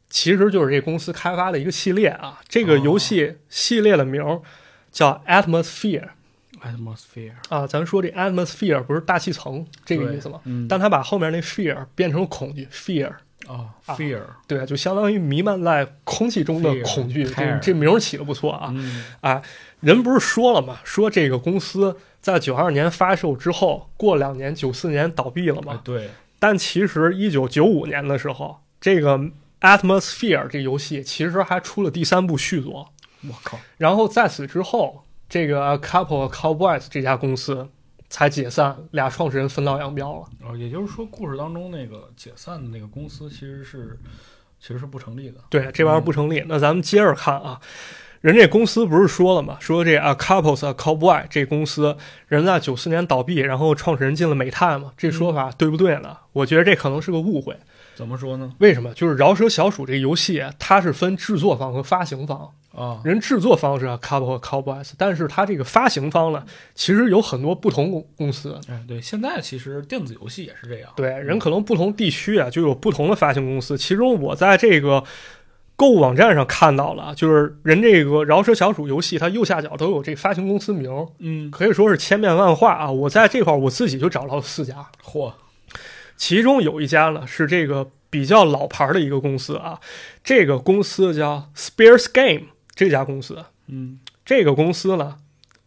其实就是这公司开发的一个系列啊。这个游戏系列的名儿叫 Atmosphere，atmosphere 啊。咱说这 Atmosphere 不是大气层这个意思吗？嗯，但他把后面那 fear 变成恐惧 fear，哦啊，fear，对，就相当于弥漫在空气中的恐惧。这这名儿起的不错啊。嗯人不是说了吗？说这个公司在九二年发售之后，过两年九四年倒闭了嘛。哎对，但其实一九九五年的时候，这个 Atmosphere 这游戏其实还出了第三部续作。我靠，然后在此之后，这个 Couple Cowboys 这家公司才解散，俩创始人分道扬镳了。哦，也就是说，故事当中那个解散的那个公司其实是其实是不成立的。对，这玩意儿不成立。那咱们接着看啊，人这公司不是说了吗？说这啊 Couples Cowboy 这公司，人在九四年倒闭，然后创始人进了美泰嘛，这说法对不对呢？我觉得这可能是个误会。怎么说呢？为什么？就是饶舌小鼠这个游戏，它是分制作方和发行方。啊，人制作方是 Couple Cowboys，但是它这个发行方呢，其实有很多不同公公司。哎，对，现在其实电子游戏也是这样。对，人可能不同地区啊，就有不同的发行公司。其中我在这个购物网站上看到了，就是人这个饶舌小鼠游戏，它右下角都有这发行公司名，嗯，可以说是千变万化啊。我在这块儿我自己就找到了四家，嚯，其中有一家呢是这个比较老牌的一个公司啊，这个公司叫 Spears Game 这家公司，嗯。这个公司呢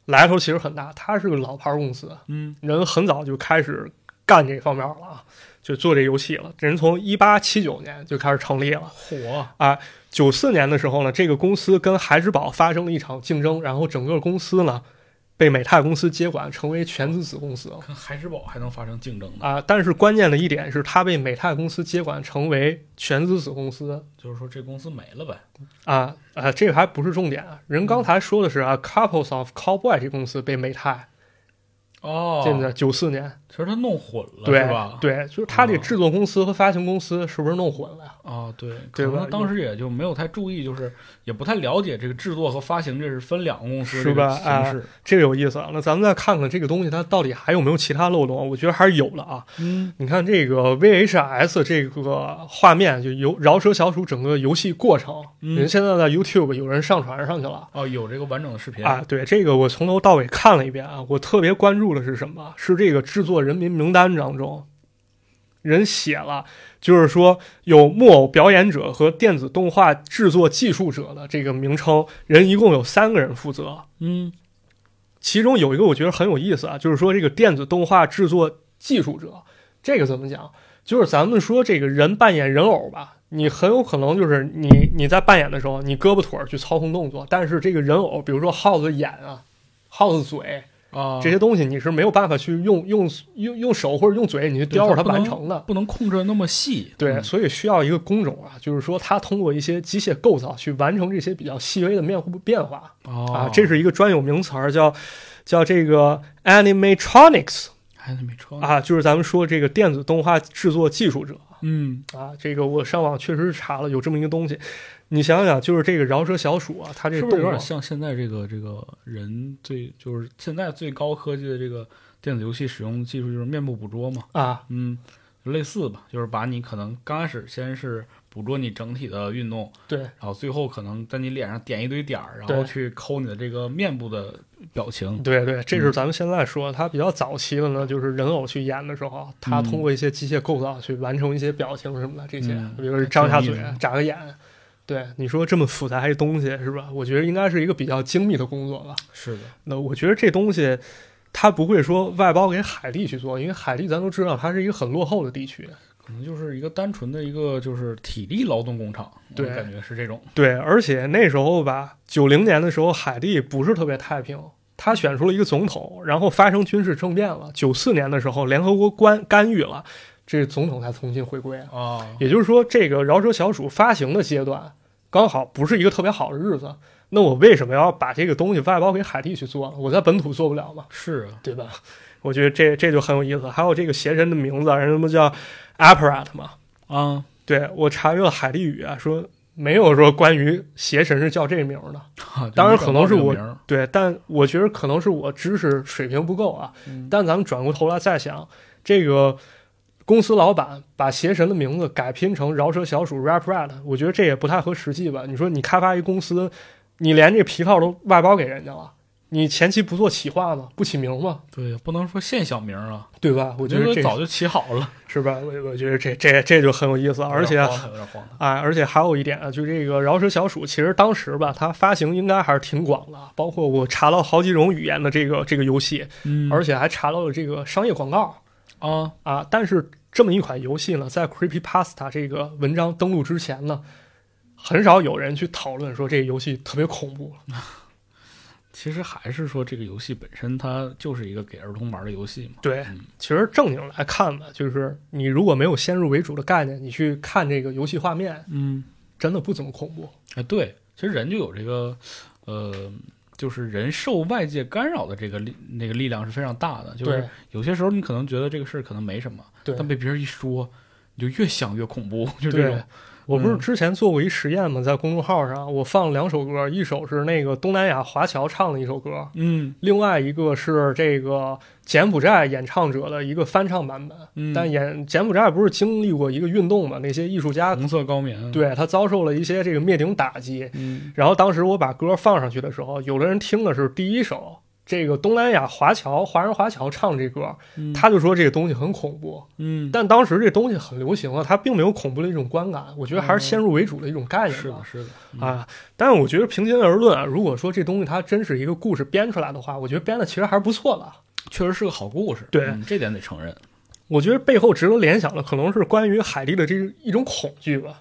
来头其实很大，它是个老牌公司，嗯。人很早就开始干这方面了啊，就做这游戏了。人从一八七九年就开始成立了。嚯，啊。九四年的时候呢，这个公司跟孩之宝发生了一场竞争，然后整个公司呢被美泰公司接管，成为全资子公司跟海之宝还能发生竞争呢？啊。但是关键的一点是，它被美泰公司接管，成为全资子公司就是说这公司没了呗？啊啊，这个还不是重点啊。人刚才说的是啊，Couples of Cowboy 这公司被美泰哦，现在九四年，其实他弄混了，对是吧？对，就是他这哦制作公司和发行公司是不是弄混了呀？啊，对，可能当时也就没有太注意，就是也不太了解这个制作和发行这是分两个公司是吧这个形式。这个有意思啊。那咱们再看看这个东西它到底还有没有其他漏洞？我觉得还是有的啊。嗯你看这个 VHS 这个画面，就游饶舌小鼠整个游戏过程，嗯人现在在 YouTube 有人上传上去了。哦，有这个完整的视频啊，对这个我从头到尾看了一遍啊，我特别关注的是什么？是这个制作人民名单当中，人写了，就是说有木偶表演者和电子动画制作技术者的这个名称，人一共有三个人负责。嗯其中有一个我觉得很有意思啊，就是说这个电子动画制作技术者，这个怎么讲？就是咱们说这个人扮演人偶吧，你很有可能就是你你在扮演的时候，你胳膊腿儿去操控动作，但是这个人偶，比如说耗子眼啊、耗子嘴啊，这些东西，你是没有办法去用用用用手或者用嘴你去叼着它完成的。不能控制的那么细。对，嗯所以需要一个工种啊，就是说它通过一些机械构造去完成这些比较细微的面部变化。哦啊，这是一个专有名词儿，叫叫这个 Animatronics 还是没车啊，就是咱们说这个电子动画制作技术者嗯，啊。这个我上网确实查了有这么一个东西。你想想，就是这个饶舌小鼠啊，它这是不是有点像现在这个这个人最就是现在最高科技的这个电子游戏使用技术就是面部捕捉嘛？啊，嗯，类似吧，就是把你可能刚开始先是捕捉你整体的运动，对然后最后可能在你脸上点一堆点儿，然后去抠你的这个面部的表情。对对，这是咱们现在说它比较早期的呢，就是人偶去演的时候，它通过一些机械构造去完成一些表情什么的，这些，嗯比如说张下嘴眨个眼。对，你说这么复杂一东西是吧？我觉得应该是一个比较精密的工作吧。是的，那我觉得这东西，它不会说外包给海地去做，因为海地咱都知道它是一个很落后的地区。可能就是一个单纯的一个就是体力劳动工厂，对感觉是这种。对，而且那时候吧，九零年的时候，海地不是特别太平。他选出了一个总统，然后发生军事政变了。九四年的时候，联合国关干预了，这总统才重新回归。啊，也就是说，这个饶舌小鼠发行的阶段，刚好不是一个特别好的日子。那我为什么要把这个东西外包给海地去做呢？我在本土做不了嘛？是啊，对吧？我觉得这这就很有意思。还有这个邪神的名字，人家不叫 Apparat 嘛？啊，对我查阅了海地语啊，说没有说关于邪神是叫这名的。就当然可能是我对，但我觉得可能是我知识水平不够啊。嗯但咱们转过头来再想，这个公司老板把邪神的名字改拼成饶舌小鼠 Rap Rat，我觉得这也不太合实际吧？你说你开发一公司，你连这皮套都外包给人家了，你前期不做企划吗？不起名吗？对，不能说现小名啊，对吧？我我觉得这早就起好了，是吧？我我觉得这这这就很有意思，而且有点荒唐有点荒唐。哎，而且还有一点啊，就这个饶舌小鼠，其实当时吧，它发行应该还是挺广的，包括我查了好几种语言的这个这个游戏，嗯而且还查到了这个商业广告啊，啊。但是这么一款游戏呢，在 Creepy Pasta 这个文章登录之前呢，很少有人去讨论说这个游戏特别恐怖。其实还是说这个游戏本身它就是一个给儿童玩的游戏嘛。对嗯，其实正经来看吧，就是你如果没有先入为主的概念，你去看这个游戏画面，嗯，真的不怎么恐怖。哎，对，其实人就有这个，呃，就是人受外界干扰的这个力，那个力量是非常大的。就是有些时候你可能觉得这个事儿可能没什么，但被别人一说，你就越想越恐怖，就这种。我不是嗯之前做过一实验吗？在公众号上，我放了两首歌，一首是那个东南亚华侨唱的一首歌，嗯另外一个是这个柬埔寨演唱者的一个翻唱版本。嗯，但演柬埔寨不是经历过一个运动嘛？那些艺术家红色高棉，，对他遭受了一些这个灭顶打击。嗯然后当时我把歌放上去的时候，有的人听的是第一首，这个东南亚华侨华人华侨唱这歌，嗯他就说这个东西很恐怖。嗯，但当时这东西很流行啊，它并没有恐怖的一种观感，我觉得还是先入为主的一种概念吧。是的，是的，嗯，啊，但是我觉得平心而论啊，如果说这东西它真是一个故事编出来的话，我觉得编的其实还是不错的。确实是个好故事，对嗯这点得承认。我觉得背后值得联想的可能是关于海地的这一种恐惧吧。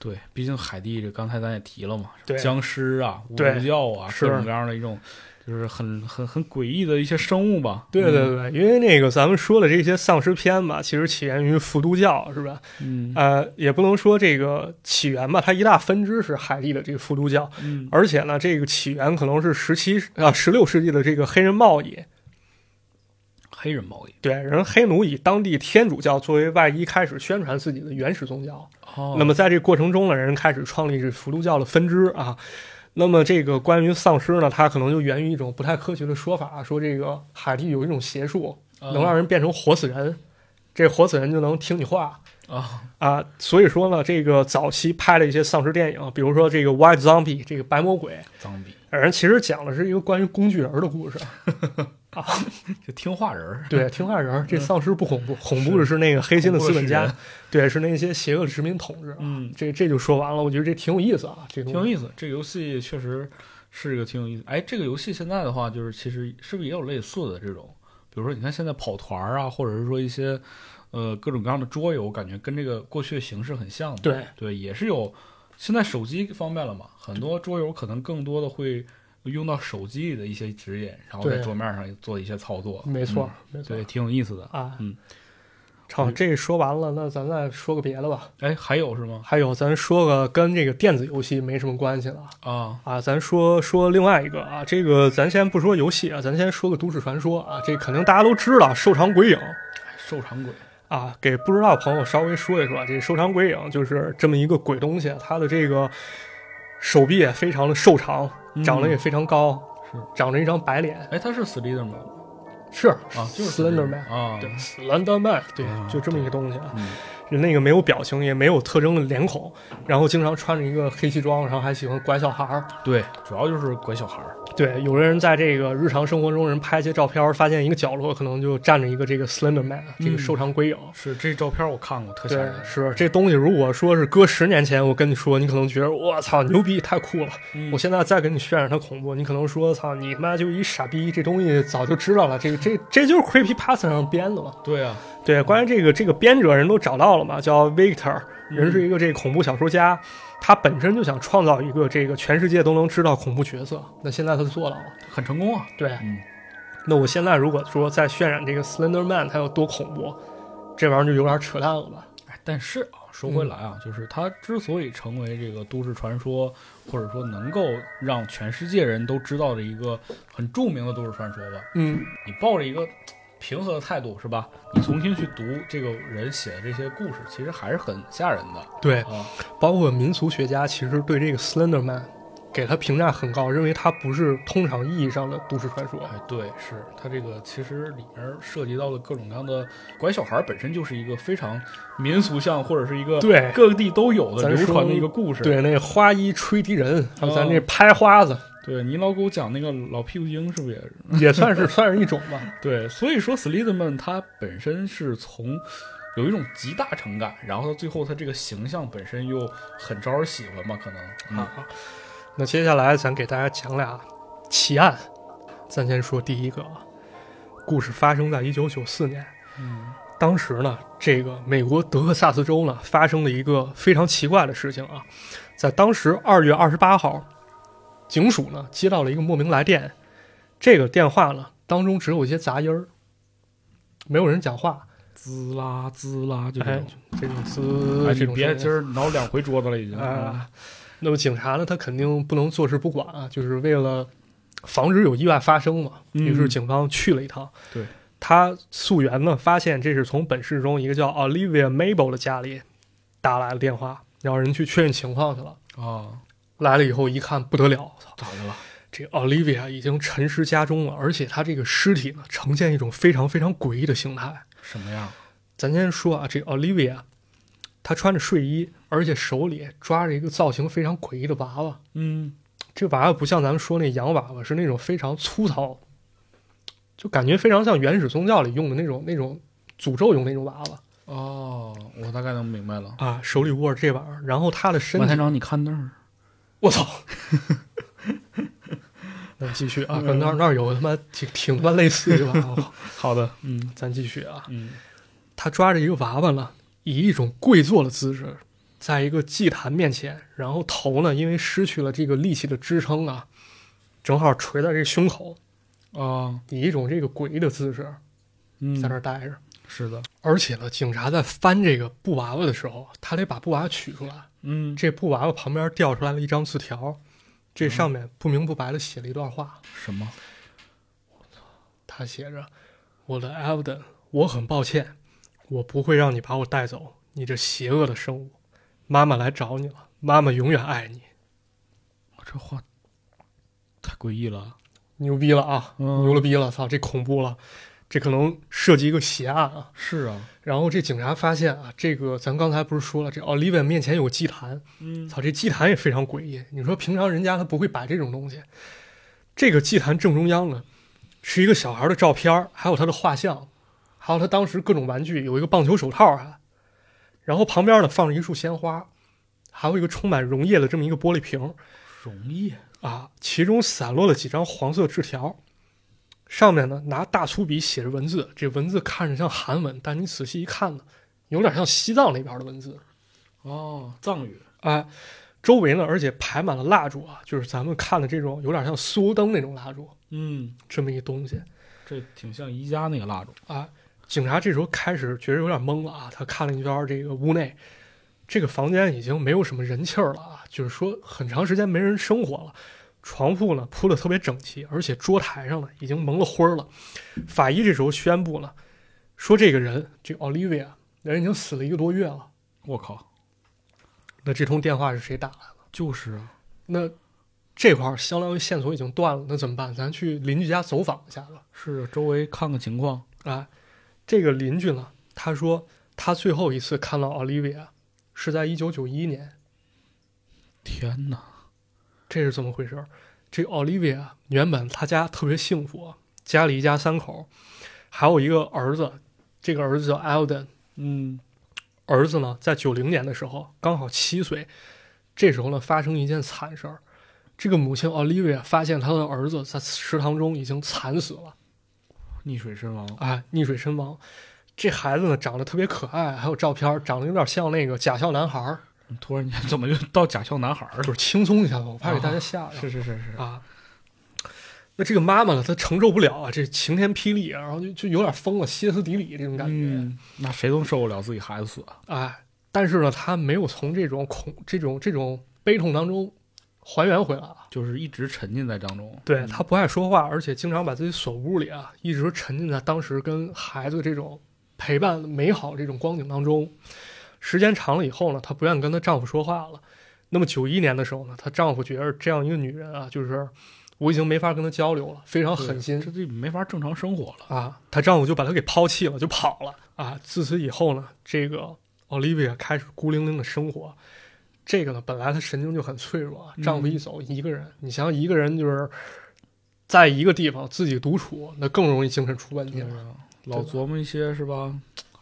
对，毕竟海地这刚才咱也提了嘛，对僵尸啊、巫教啊，各种各样的一种，就是很很很诡异的一些生物吧。对对对，因为那个咱们说的这些丧尸片吧，其实起源于伏都教，是吧？嗯，呃，也不能说这个起源吧，它一大分支是海地的这个伏都教，嗯而且呢，这个起源可能是十七啊十六世纪的这个黑人贸易。黑人贸易。对，人黑奴以当地天主教作为外衣，开始宣传自己的原始宗教。哦那么在这过程中呢，人开始创立这伏都教的分支啊。那么这个关于丧尸呢，它可能就源于一种不太科学的说法，说这个海地有一种邪术，能让人变成活死人，这活死人就能听你话啊，啊。所以说呢，这个早期拍的一些丧尸电影，比如说这个《White Zombie》这个白魔鬼，人其实讲的是一个关于工具人的故事。就听话人儿。对，听话人儿，这丧尸不恐怖，恐怖的是那个黑心的资本家，对，是那些邪恶的殖民统治。嗯，这这就说完了，我觉得这挺有意思啊，这。挺有意思。这个游戏确实是一个挺有意思。哎，这个游戏现在的话，就是其实是不是也有类似的这种？比如说，你看现在跑团儿啊，或者是说一些呃各种各样的桌游，我感觉跟这个过去的形式很像的。对对，也是有。现在手机方便了嘛，很多桌游可能更多的会用到手机里的一些指引，然后在桌面上做一些操作。没错，没错嗯对，挺有意思的。啊。嗯，好，这说完了，那咱再说个别的吧。哎，还有是吗？还有，咱说个跟这个电子游戏没什么关系的啊，啊，咱说说另外一个啊，这个咱先不说游戏啊，咱先说个都市传说啊，这肯定大家都知道，瘦长鬼影瘦长鬼啊，给不知道的朋友稍微说一说，这瘦长鬼影就是这么一个鬼东西，它的这个手臂也非常的瘦长，长得也非常高，是长着一张白脸，哎，他是 Slender 吗？是啊，就是 Slender Man 啊，对，Slender Man，对啊，就这么一个东西啊。那个没有表情，也没有特征的脸孔，然后经常穿着一个黑西装，然后还喜欢拐小孩儿。对，主要就是拐小孩儿。对，有的人在这个日常生活中，人拍一些照片，发现一个角落可能就站着一个这个 Slender Man，这个嗯瘦长鬼影。是这照片我看过，特吓人，。是这东西，如果说是搁十年前，我跟你说，你可能觉得我操牛逼，太酷了。嗯我现在再给你渲染它恐怖，你可能说操你他妈就一傻逼，这东西早就知道了，这个这这就是 Creepy Pasta 上编的嘛。对啊，对，关于这个这个编者人都找到了嘛，叫 Victor，人是一个这个恐怖小说家，他本身就想创造一个这个全世界都能知道恐怖角色，那现在他做到了。很成功啊。对，嗯，那我现在如果说再渲染这个 Slender Man 他有多恐怖，这玩意儿就有点扯淡了吧？哎，但是啊，说回来啊，就是他之所以成为这个都市传说，或者说能够让全世界人都知道的一个很著名的都市传说吧，嗯，你抱着一个平和的态度是吧？你重新去读这个人写的这些故事，其实还是很吓人的对，啊。包括民俗学家其实对这个 Slender Man 给他评价很高，认为他不是通常意义上的都市传说。哎，对，是他这个其实里面涉及到的各种各样的拐小孩，本身就是一个非常民俗像或者是一个对各地都有的流传的一个故事。对，那花衣吹笛人，还有咱哦这拍花子，对，你老给我讲那个老屁股精是不是也是？也算是算是一种吧。对，所以说 Sliderman 他本身是从有一种极大成感，然后他最后他这个形象本身又很招人喜欢嘛，可能嗯啊，那接下来咱给大家讲俩奇案。咱先说第一个啊，故事发生在一九九四年。嗯当时呢，这个美国德克萨斯州呢发生了一个非常奇怪的事情啊，在当时二月二十八号，警署呢接到了一个莫名来电，这个电话呢当中只有一些杂音儿，没有人讲话，滋啦滋啦，就这哎种。，这种滋，哎，这种你别今儿挠两回桌子了已经。啊。那么警察呢，他肯定不能坐视不管啊，就是为了防止有意外发生嘛。嗯于是警方去了一趟。对，他溯源呢，发现这是从本市中一个叫 Olivia Mabel 的家里打来的电话，然后人去确认情况去了。啊，来了以后一看不得了，操！咋的了？这 Olivia 已经沉尸家中了，而且她这个尸体呢，呈现一种非常非常诡异的形态。什么样？咱先说啊，这 Olivia，她穿着睡衣，而且手里抓着一个造型非常诡异的娃娃。嗯，这娃娃不像咱们说那洋娃娃，是那种非常粗糙，就感觉非常像原始宗教里用的那种那种诅咒用那种娃娃哦，我大概能明白了。啊，手里握着这玩意儿，然后她的身体，万台长，你看那儿。我操！那继续啊，那那儿有他妈挺挺他妈类似的娃娃，好的，嗯咱继续啊。嗯，他抓着一个娃娃呢，以一种跪坐的姿势，在一个祭坛面前，然后头呢，因为失去了这个力气的支撑啊，正好垂在这个胸口，啊，以一种这个诡异的姿势嗯，在那儿待着。是的，而且呢，警察在翻这个布娃娃的时候，他得把布娃娃取出来。嗯，这布娃娃旁边掉出来了一张字条，这上面不明不白的写了一段话，什么？他写着：“我的 Elden，我很抱歉，我不会让你把我带走，你这邪恶的生物。妈妈来找你了，妈妈永远爱你。这话太诡异了。牛逼了啊，嗯牛了逼了！操，这恐怖了，这可能涉及一个邪案啊。是啊，然后这警察发现啊，这个咱刚才不是说了，这 Olivia 面前有个祭坛，嗯操，这祭坛也非常诡异。你说平常人家他不会摆这种东西，这个祭坛正中央呢，是一个小孩的照片，还有他的画像，还有他当时各种玩具，有一个棒球手套啊，然后旁边呢放着一束鲜花，还有一个充满溶液的这么一个玻璃瓶溶液。啊，其中散落了几张黄色纸条，上面呢拿大粗笔写着文字，这文字看着像韩文，但你仔细一看呢，有点像西藏那边的文字。哦，藏语。哎，周围呢，而且排满了蜡烛啊，就是咱们看的这种有点像酥油灯那种蜡烛，嗯，这么一东西这挺像宜家那个蜡烛。啊。警察这时候开始觉得有点懵了啊，他看了一圈这个屋内，这个房间已经没有什么人气儿了啊，就是说很长时间没人生活了。床铺呢铺的特别整齐，而且桌台上呢已经蒙了灰儿了。法医这时候宣布了，说这个人这个 Olivia 人已经死了一个多月了。我靠，那这通电话是谁打来的？就是啊，那这块儿相当于线索已经断了，那怎么办？咱去邻居家走访一下吧。是啊周围看看情况。啊，这个邻居呢，他说他最后一次看到 Olivia 是在一九九一年。天哪，这是怎么回事儿？这个 Olivia 原本他家特别幸福，家里一家三口，还有一个儿子，这个儿子叫 Alden。嗯，儿子呢，在九零年的时候刚好七岁，这时候呢发生一件惨事儿，这个母亲 Olivia 发现她的儿子在食堂中已经惨死了，溺水身亡。哎，溺水身亡。这孩子呢长得特别可爱，还有照片长得有点像那个假笑男孩儿，突然间怎么就到假笑男孩儿了？就是轻松一下吧，我怕给大家吓着。是是是是，啊。那这个妈妈呢，她承受不了啊，这晴天霹雳，然后就就有点疯了，歇斯底里这种感觉。嗯，那谁都受不了自己孩子死啊？哎，但是呢，她没有从这种恐、这种这种悲痛当中还原回来啊。就是一直沉浸在当中。对她不爱说话，而且经常把自己锁屋里啊，一直沉浸在当时跟孩子这种陪伴美好这种光景当中。时间长了以后呢，她不愿意跟她丈夫说话了。那么九一年的时候呢，她丈夫觉得这样一个女人啊，就是我已经没法跟她交流了，非常狠心这就没法正常生活了。啊。她丈夫就把她给抛弃了，就跑了啊。自此以后呢，这个 Olivia 开始孤零零的生活。这个呢，本来她神经就很脆弱，啊，丈夫一走，一个人，你想想一个人就是在一个地方自己独处，那更容易精神出问题老琢磨一些是吧？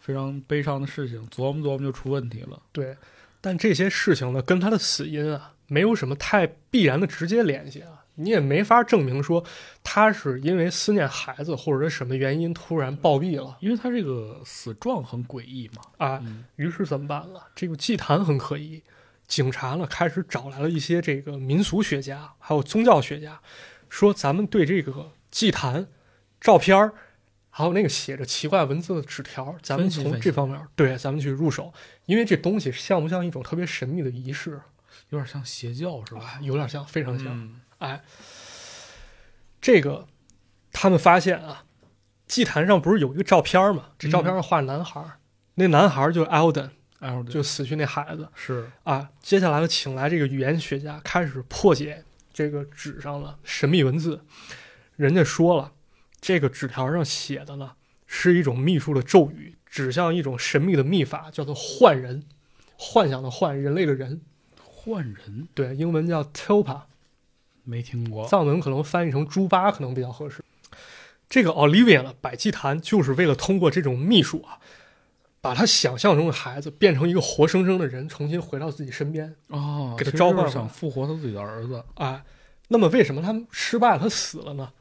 非常悲伤的事情，琢磨琢磨就出问题了。对，但这些事情呢，跟他的死因啊，没有什么太必然的直接联系啊。你也没法证明说他是因为思念孩子或者是什么原因突然暴毙了因为他这个死状很诡异嘛。啊。嗯于是怎么办了？这个祭坛很可疑，警察呢开始找来了一些这个民俗学家，还有宗教学家，说咱们对这个祭坛照片儿，还有那个写着奇怪文字的纸条，咱们从这方面对咱们去入手，因为这东西像不像一种特别神秘的仪式有点像邪教是吧？啊？有点像，非常像。嗯哎，这个他们发现啊，祭坛上不是有一个照片吗？这照片上画着男孩儿，那男孩就是我就死去那孩子是啊。接下来呢，请来这个语言学家开始破解这个纸上的神秘文字。人家说了，这个纸条上写的呢是一种秘术的咒语，指向一种神秘的秘法，叫做幻人，幻想的幻，人类的人。换人，对，英文叫 Topa。没听过。藏文可能翻译成猪八可能比较合适。这个 Olivia 呢，摆祭坛就是为了通过这种秘术啊，把他想象中的孩子变成一个活生生的人，重新回到自己身边。哦，给他召唤想复活他自己的儿子。哎，那么为什么他们失败了，他死了呢？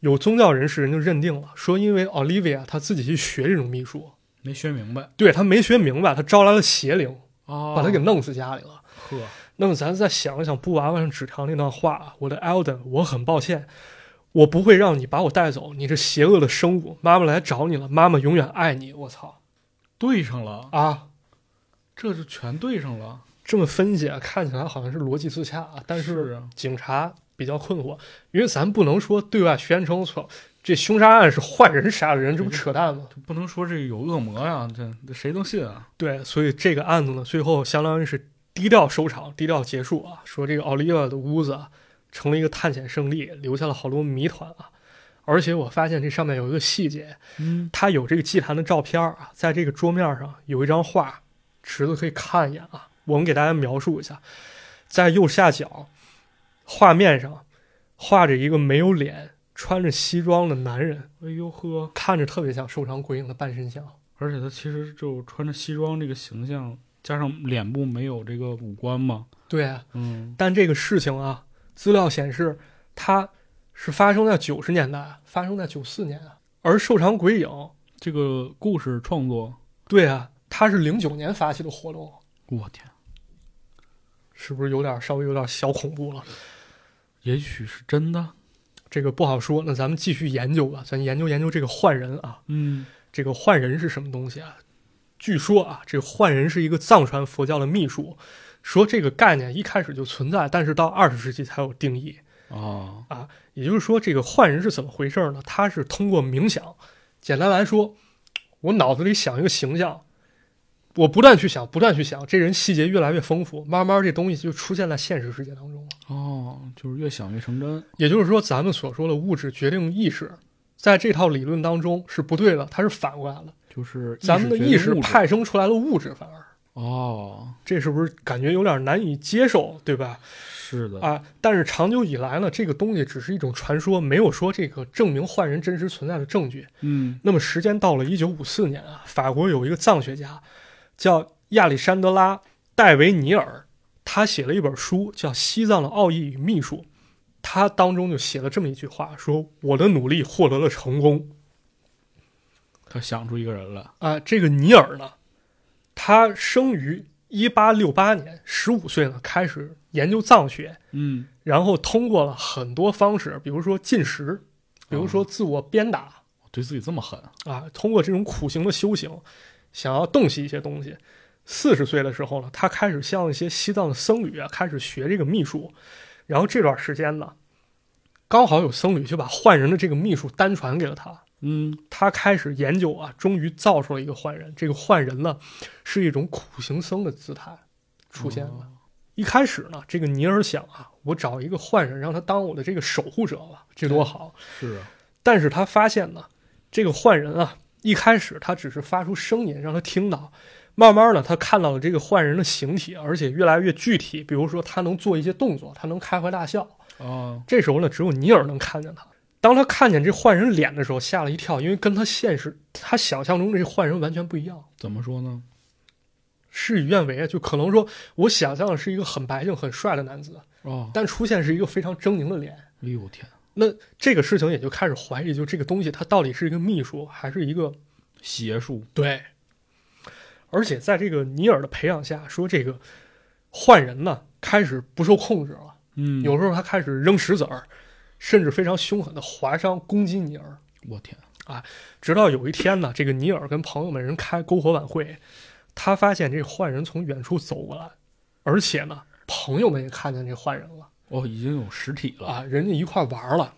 有宗教人士人就认定了，说因为 Olivia 她自己去学这种秘术，没学明白对他没学明白，他招来了邪灵，啊把他给弄死家里了。呵，那么咱再想一想布娃娃上纸条那段话啊，我的 Elden，我很抱歉，我不会让你把我带走，你这邪恶的生物，妈妈来找你了，妈妈永远爱你。我操对上了，啊！这就全对上了。这么分析啊，看起来好像是逻辑自洽啊，但是警察比较困惑，因为咱不能说对外宣称说，这凶杀案是坏人杀的人，这不扯淡吗？不能说这有恶魔呀，这这谁能信啊？对，所以这个案子呢，最后相当于是低调收场、低调结束啊。说这个奥利奥的屋子啊，成了一个探险胜利，留下了好多谜团啊。而且我发现这上面有一个细节，嗯，它有这个祭坛的照片啊，在这个桌面上有一张画，池子可以看一眼啊。我们给大家描述一下，在右下角画面上画着一个没有脸、穿着西装的男人，哎呦呵，看着特别像瘦长鬼影的半身像。而且他其实就穿着西装这个形象，加上脸部没有这个五官嘛，对啊，嗯，但这个事情啊，资料显示它是发生在九十年代，发生在九四年。啊。而瘦长鬼影，这个故事创作，对啊，他是零九年发起的活动，我天，是不是有点稍微有点小恐怖了？也许是真的，这个不好说，那咱们继续研究吧，咱研究研究这个换人啊。嗯，这个换人是什么东西啊？据说啊，这个幻人是一个藏传佛教的秘术，说这个概念一开始就存在，但是到二十世纪才有定义。哦，啊也就是说，这个换人是怎么回事呢？他是通过冥想，简单来说，我脑子里想一个形象，我不断去想，不断去想，这人细节越来越丰富，慢慢这东西就出现在现实世界当中了。哦，就是越想越成真。也就是说，咱们所说的物质决定意识，在这套理论当中是不对的，它是反过来了。就是咱们的意识派派生出来了物质，反而哦，这是不是感觉有点难以接受，对吧？是的，啊，但是长久以来呢，这个东西只是一种传说，没有说这个证明坏人真实存在的证据。嗯那么时间到了一九五四年啊，法国有一个藏学家叫亚历山德拉·戴维尼尔，他写了一本书叫《西藏的奥义与秘术》，他当中就写了这么一句话，说我的努力获得了成功。他想出一个人来。啊，这个尼尔呢，他生于一八六八年，十五岁呢开始研究藏学，嗯然后通过了很多方式，比如说进食，比如说自我鞭打、对自己这么狠。啊，通过这种苦行的修行，想要洞悉一些东西。四十岁的时候呢，他开始向一些西藏的僧侣啊开始学这个秘术，然后这段时间呢，刚好有僧侣就把换人的这个秘术单传给了他，嗯他开始研究啊，终于造出了一个换人。这个换人呢，是一种苦行僧的姿态出现了。一开始呢，这个尼尔想啊，我找一个换人，让他当我的这个守护者吧，这多好。是啊。但是他发现呢，这个换人啊，一开始他只是发出声音让他听到，慢慢的他看到了这个坏人的形体，而且越来越具体。比如说他能做一些动作，他能开怀大笑。哦，这时候呢，只有尼尔能看见他。当他看见这坏人脸的时候，吓了一跳，因为跟他现实他想象中的这坏人完全不一样。怎么说呢？事与愿违啊，就可能说我想象的是一个很白净、很帅的男子，哦，但出现是一个非常狰狞的脸。哎呦天，那这个事情也就开始怀疑，就这个东西它到底是一个秘术，还是一个邪术。对？而且在这个尼尔的培养下，说这个坏人呢开始不受控制了，嗯有时候他开始扔石子儿，甚至非常凶狠的划伤攻击尼尔。我天啊，直到有一天呢，这个尼尔跟朋友们人开篝火晚会，他发现这坏人从远处走过来，而且呢，朋友们也看见这坏人了哦，已经有实体了。啊，人家一块玩了。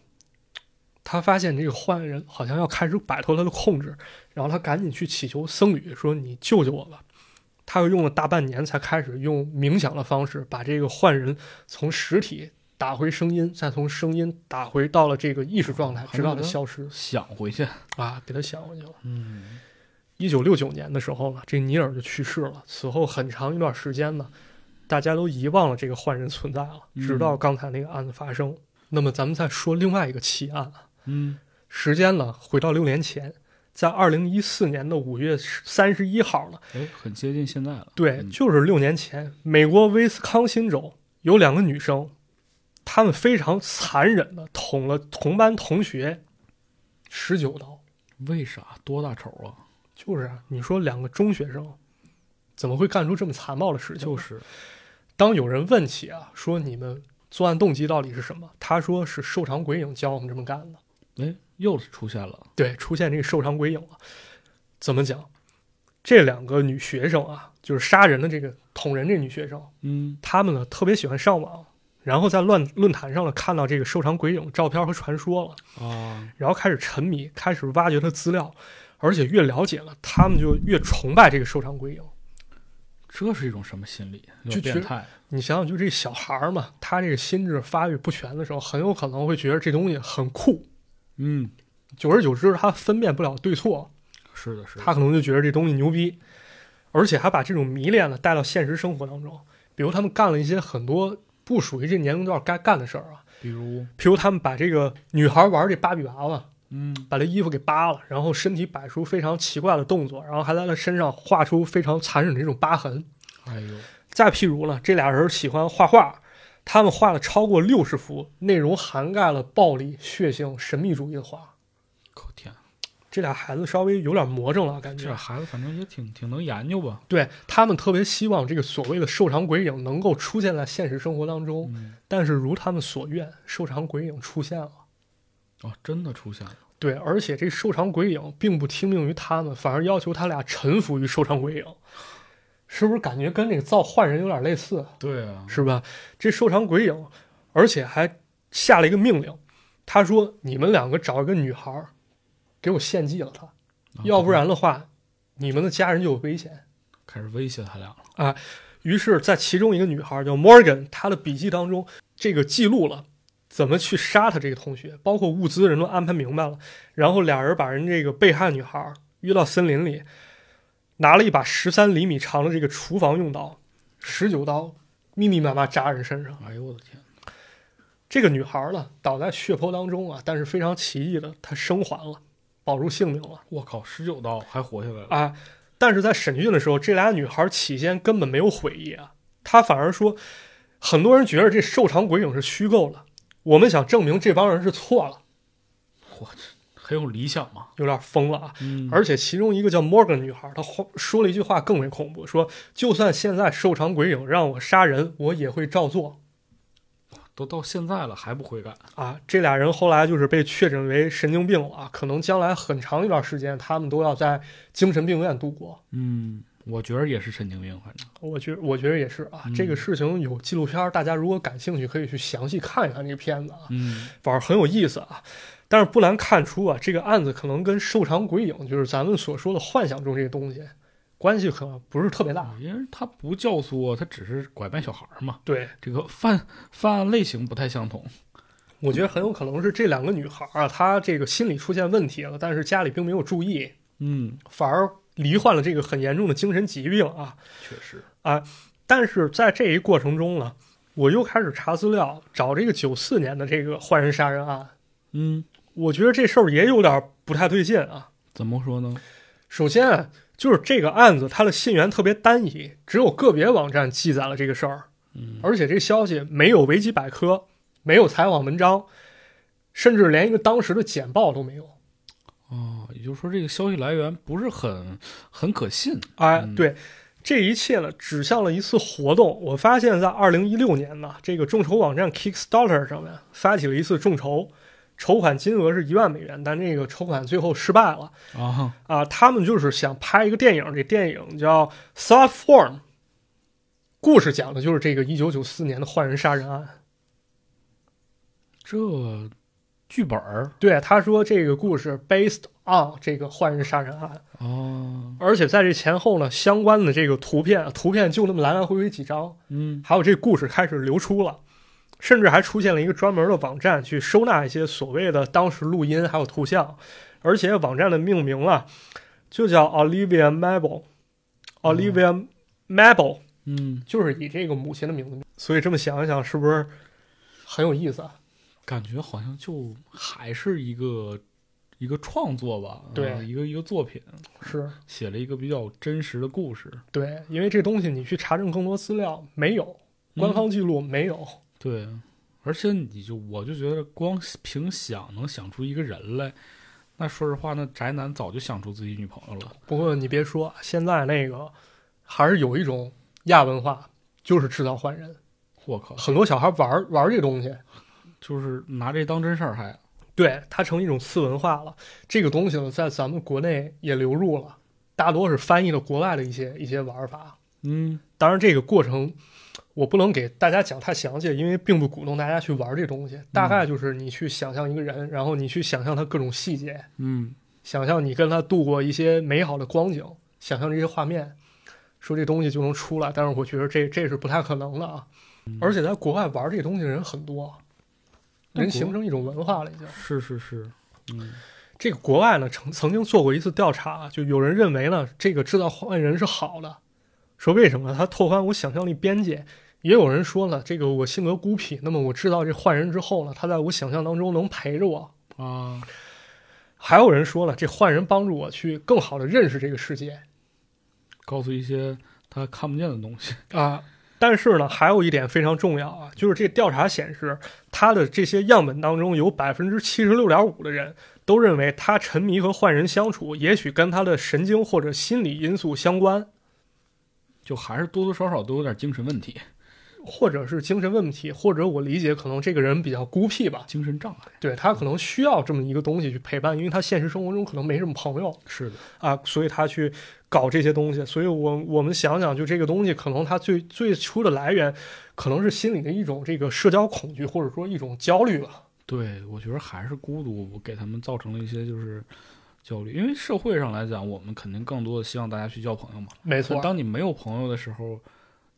他发现这个幻人好像要开始摆脱他的控制，然后他赶紧去祈求僧侣说：“你救救我吧！”他又用了大半年才开始用冥想的方式把这个幻人从实体打回声音，再从声音打回到了这个意识状态，直到他消失想回去。啊，给他想回去了。嗯，一九六九年的时候呢，这尼尔就去世了。此后很长一段时间呢，大家都遗忘了这个坏人存在了，嗯直到刚才那个案子发生。那么咱们再说另外一个奇案啊，嗯，时间呢回到六年前，在二零一四年的五月三十一号了，哎，很接近现在了。对，嗯就是六年前，美国威斯康辛州有两个女生，她们非常残忍的捅了同班同学十九刀。为啥？多大仇啊？就是啊，你说两个中学生怎么会干出这么残暴的事情？就是，当有人问起啊，说你们作案动机到底是什么？他说是瘦长鬼影教我们这么干的。哎，又出现了。对，出现这个瘦长鬼影了。怎么讲？这两个女学生啊，就是杀人的这个捅人这女学生，嗯，她们呢特别喜欢上网，然后在乱论坛上呢看到这个瘦长鬼影照片和传说了，啊，然后开始沉迷，开始挖掘他资料，而且越了解了，他们就越崇拜这个瘦长鬼影。这是一种什么心理？就变态。你想想，就这小孩儿嘛，他这个心智发育不全的时候，很有可能会觉得这东西很酷，嗯，久而久之，他分辨不了对错，是的，是的。他可能就觉得这东西牛逼，而且还把这种迷恋呢带到现实生活当中。比如他们干了一些很多不属于这年龄段该干的事儿啊，比如，比如他们把这个女孩玩这芭比娃娃，嗯，把这衣服给扒了，然后身体摆出非常奇怪的动作，然后还在他身上画出非常残忍的这种疤痕。哎呦，再譬如呢，这俩人喜欢画画，他们画了超过六十幅，内容涵盖了暴力、血腥、神秘主义的画。可天，这俩孩子稍微有点魔怔了，感觉。这孩子反正也挺挺能研究吧？对他们特别希望这个所谓的瘦长鬼影能够出现在现实生活当中，嗯，但是如他们所愿，瘦长鬼影出现了。哦，真的出现了。对，而且这瘦长鬼影并不听命于他们，反而要求他俩臣服于瘦长鬼影，是不是感觉跟那个造幻人有点类似？对啊，是吧？这瘦长鬼影，而且还下了一个命令，他说：“你们两个找一个女孩，给我献祭了她，要不然的话，你们的家人就有危险。开始威胁他俩了啊。”于是，在其中一个女孩叫 Morgan，她的笔记当中，这个记录了怎么去杀他这个同学，包括物资人都安排明白了。然后俩人把人这个被害女孩约到森林里，拿了一把十三厘米长的这个厨房用刀，十九刀密密麻麻扎人身上。哎呦我的天！这个女孩呢，倒在血泊当中啊，但是非常奇异的，她生还了，保住性命了我靠，十九刀还活下来了。啊！但是在审讯的时候，这俩女孩起先根本没有悔意啊，她反而说，很多人觉得这瘦长鬼影是虚构的，我们想证明这帮人是错了，我这很有理想嘛。有点疯了啊！嗯，而且其中一个叫 Morgan 女孩，她话说了一句话更为恐怖，说就算现在瘦长鬼影让我杀人，我也会照做。都到现在了还不悔改，啊，这俩人后来就是被确诊为神经病了啊，可能将来很长一段时间，他们都要在精神病院度过。嗯，我觉得也是神经病，反正我觉我觉得也是啊，这个事情有纪录片，大家如果感兴趣，可以去详细看一看这个片子啊，嗯，反正很有意思啊。但是不难看出啊，这个案子可能跟瘦长鬼影，就是咱们所说的幻想中这个东西，关系可能不是特别大。因为他不教唆，他只是拐卖小孩嘛。对，这个犯犯案类型不太相同。我觉得很有可能是这两个女孩啊，她这个心理出现问题了，但是家里并没有注意，嗯，反而罹患了这个很严重的精神疾病啊。确实啊。但是在这一过程中呢，我又开始查资料，找这个九四年的这个换人杀人案。嗯，我觉得这事儿也有点不太对劲啊。怎么说呢？首先啊，就是这个案子它的信源特别单一，只有个别网站记载了这个事儿，嗯，而且这消息没有维基百科，没有采访文章，甚至连一个当时的简报都没有。哦，也就是说这个消息来源不是很很可信。哎，嗯对，这一切呢，指向了一次活动。我发现，在二零一六年呢，这个众筹网站 Kickstarter 上面发起了一次众筹，筹款金额是一万美元，但这个筹款最后失败了啊，啊。他们就是想拍一个电影，这电影叫《Thought Form》，故事讲的就是这个一九九四年的换人杀人案。这剧本儿对，他说这个故事 based on 这个换人杀人案，哦，而且在这前后呢，相关的这个图片，图片就那么来来回回几张。嗯，还有这故事开始流出了，甚至还出现了一个专门的网站去收纳一些所谓的当时录音还有图像，而且网站的命名啊，就叫 Olivia Mabel，Olivia Mabel 嗯，就是以这个母亲的名字，所以这么想一想，是不是很有意思啊？感觉好像就还是一个一个创作吧，对啊一个一个作品，是写了一个比较真实的故事。对，因为这东西你去查证更多资料没有，官方记录没有，对，而且你就我就觉得光凭想能想出一个人来，那说实话，那宅男早就想出自己女朋友了。不过你别说，现在那个还是有一种亚文化，就是制造换人，我靠，很多小孩玩玩这东西。就是拿这当真事儿还。对，它成一种次文化了。这个东西呢，在咱们国内也流入了，大多是翻译了国外的一些一些玩法。嗯，当然，这个过程我不能给大家讲太详细，因为并不鼓动大家去玩这东西。大概就是你去想象一个人，然后你去想象他各种细节，嗯，想象你跟他度过一些美好的光景，想象这些画面，说这东西就能出来。但是我觉得这这是不太可能的啊！而且在国外玩这东西的人很多，人形成一种文化了已经。是是是，嗯这个国外呢曾曾经做过一次调查，就有人认为呢，这个制造换人是好的，说为什么呢？它拓宽我想象力边界。也有人说了，这个我性格孤僻，那么我知道这换人之后呢，他在我想象当中能陪着我。啊，还有人说了，这换人帮助我去更好的认识这个世界告诉一些他看不见的东西。啊。但是呢，还有一点非常重要啊，就是这调查显示，他的这些样本当中有百分之七十六点五的人都认为他沉迷和坏人相处，也许跟他的神经或者心理因素相关。就还是多多少少都有点精神问题。或者是精神问题，或者我理解可能这个人比较孤僻吧，精神障碍对他可能需要这么一个东西去陪伴，因为他现实生活中可能没什么朋友是的，啊，所以他去搞这些东西。所以我我们想想，就这个东西可能他最最初的来源，可能是心里的一种这个社交恐惧，或者说一种焦虑吧。对我觉得还是孤独给他们造成了一些就是焦虑，因为社会上来讲，我们肯定更多的希望大家去交朋友嘛。没错，当你没有朋友的时候，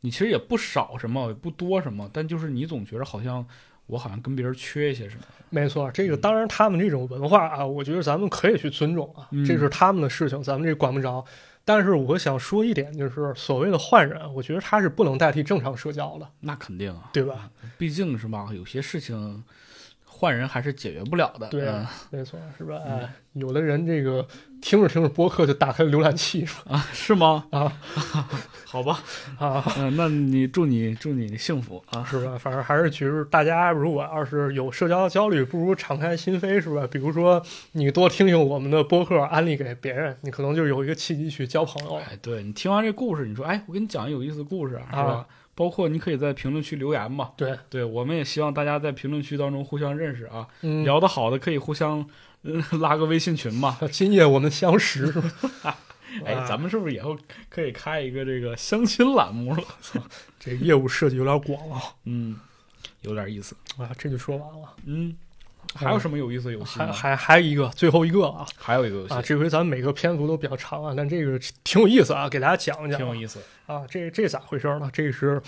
你其实也不少什么，也不多什么，但就是你总觉得好像我好像跟别人缺一些什么。没错，这个当然他们这种文化啊，我觉得咱们可以去尊重啊，嗯这是他们的事情，咱们这管不着。但是我想说一点，就是所谓的换人，我觉得他是不能代替正常社交的，那肯定啊，对吧？毕竟是吧，有些事情换人还是解决不了的。对嗯没错，是吧？哎，有的人这个听着听着播客就打开浏览器是吧啊，是吗？啊 好吧，啊，嗯，那你祝你祝你幸福啊！是吧？反正还是觉得大家如果要是有社交焦虑，不如敞开心扉，是吧？比如说你多听听我们的播客，安利给别人，你可能就有一个契机去交朋友。哎，对你听完这故事，你说，哎，我给你讲一个有意思的故事啊，是吧？啊包括你可以在评论区留言嘛。对，对，我们也希望大家在评论区当中互相认识啊，嗯，聊得好的可以互相、嗯、拉个微信群嘛。今夜我们相识？哎，啊咱们是不是以后可以开一个这个相亲栏目了？这业务设计有点广啊嗯，有点意思。啊，这就说完了。嗯，还有什么有意思的游戏还？还还还一个，最后一个啊还有一个游戏、啊！这回咱们每个篇幅都比较长啊，但这个挺有意思啊，给大家讲一讲。挺有意思。啊，这这咋回事呢？这是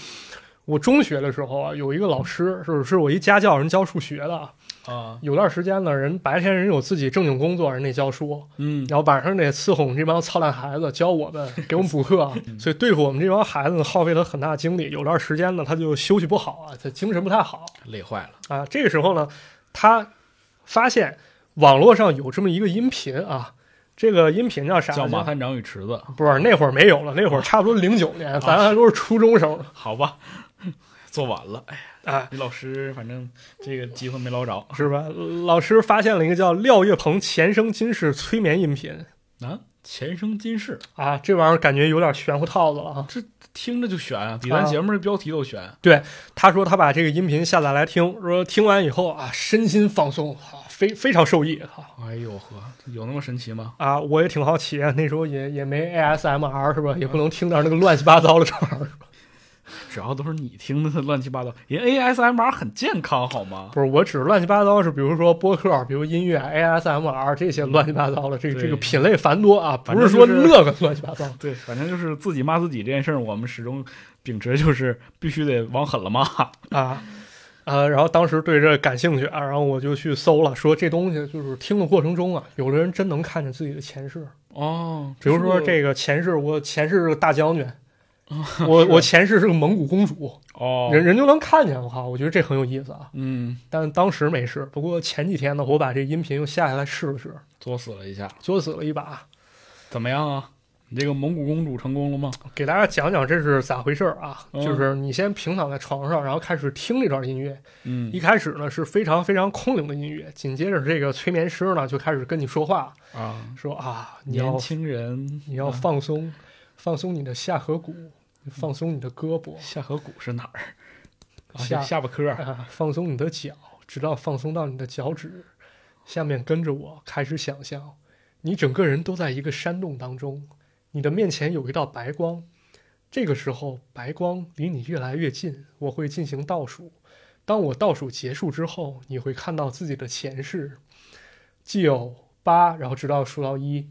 我中学的时候啊，有一个老师，是是我一家教，人教数学的。啊，有段时间呢，人白天人有自己正经工作，人得教书，嗯，然后晚上得伺候我们这帮操蛋孩子，教我们，给我们补课，嗯 所以对付我们这帮孩子呢，耗费了很大精力。有段时间呢，他就休息不好啊，他精神不太好累坏了。啊。这个时候呢，他发现网络上有这么一个音频啊，这个音频叫啥？叫马探长与池子，不是那会儿没有了，那会儿差不多零九年，咱还都是初中生呢。好吧，做晚了。哎，哎，你老师反正这个机会没捞着是吧？老师发现了一个叫廖月鹏前生今世催眠音频啊。前生今世，啊，这玩意儿感觉有点玄乎套子了啊。听着就悬啊，比咱节目的标题都悬。对他说他把这个音频下载来听，说听完以后啊，身心放松啊，非非常受益啊。哎呦呵，有那么神奇吗？啊，我也挺好奇啊，那时候也也没 ASMR 是吧？也不能听点那个乱七八糟的这玩意儿。只要都是你听的乱七八糟，人 ASMR 很健康好吗？不是，我指乱七八糟是，比如说播客，比如音乐、ASMR 这些乱七八糟的，这个这个品类繁多啊，不是说那个乱七八糟。对，反正就是自己骂自己这件事儿，我们始终秉持就是必须得往狠了骂。啊，呃，然后当时对这感兴趣啊，然后我就去搜了，说这东西就是听的过程中啊，有的人真能看见自己的前世，哦，比如说这个前世，我前世是个大将军，我我前世是个蒙古公主，哦，人人就能看见，我靠，我觉得这很有意思啊。嗯，但当时没事，不过前几天呢，我把这音频又下下来试了试，作死了一下，作死了一把，怎么样啊？你这个蒙古公主成功了吗？给大家讲讲这是咋回事儿啊？嗯就是你先平躺在床上，然后开始听这段音乐，嗯一开始呢是非常非常空灵的音乐，紧接着这个催眠师呢就开始跟你说话，啊，说啊，你要年轻人，你要啊放松，放松你的下颌骨，放松你的胳膊，下颌骨是哪儿？啊，下下巴颏儿。啊，放松你的脚，直到放松到你的脚趾。下面跟着我开始想象，你整个人都在一个山洞当中，你的面前有一道白光。这个时候，白光离你越来越近，我会进行倒数。当我倒数结束之后，你会看到自己的前世，既有八，然后直到数到一。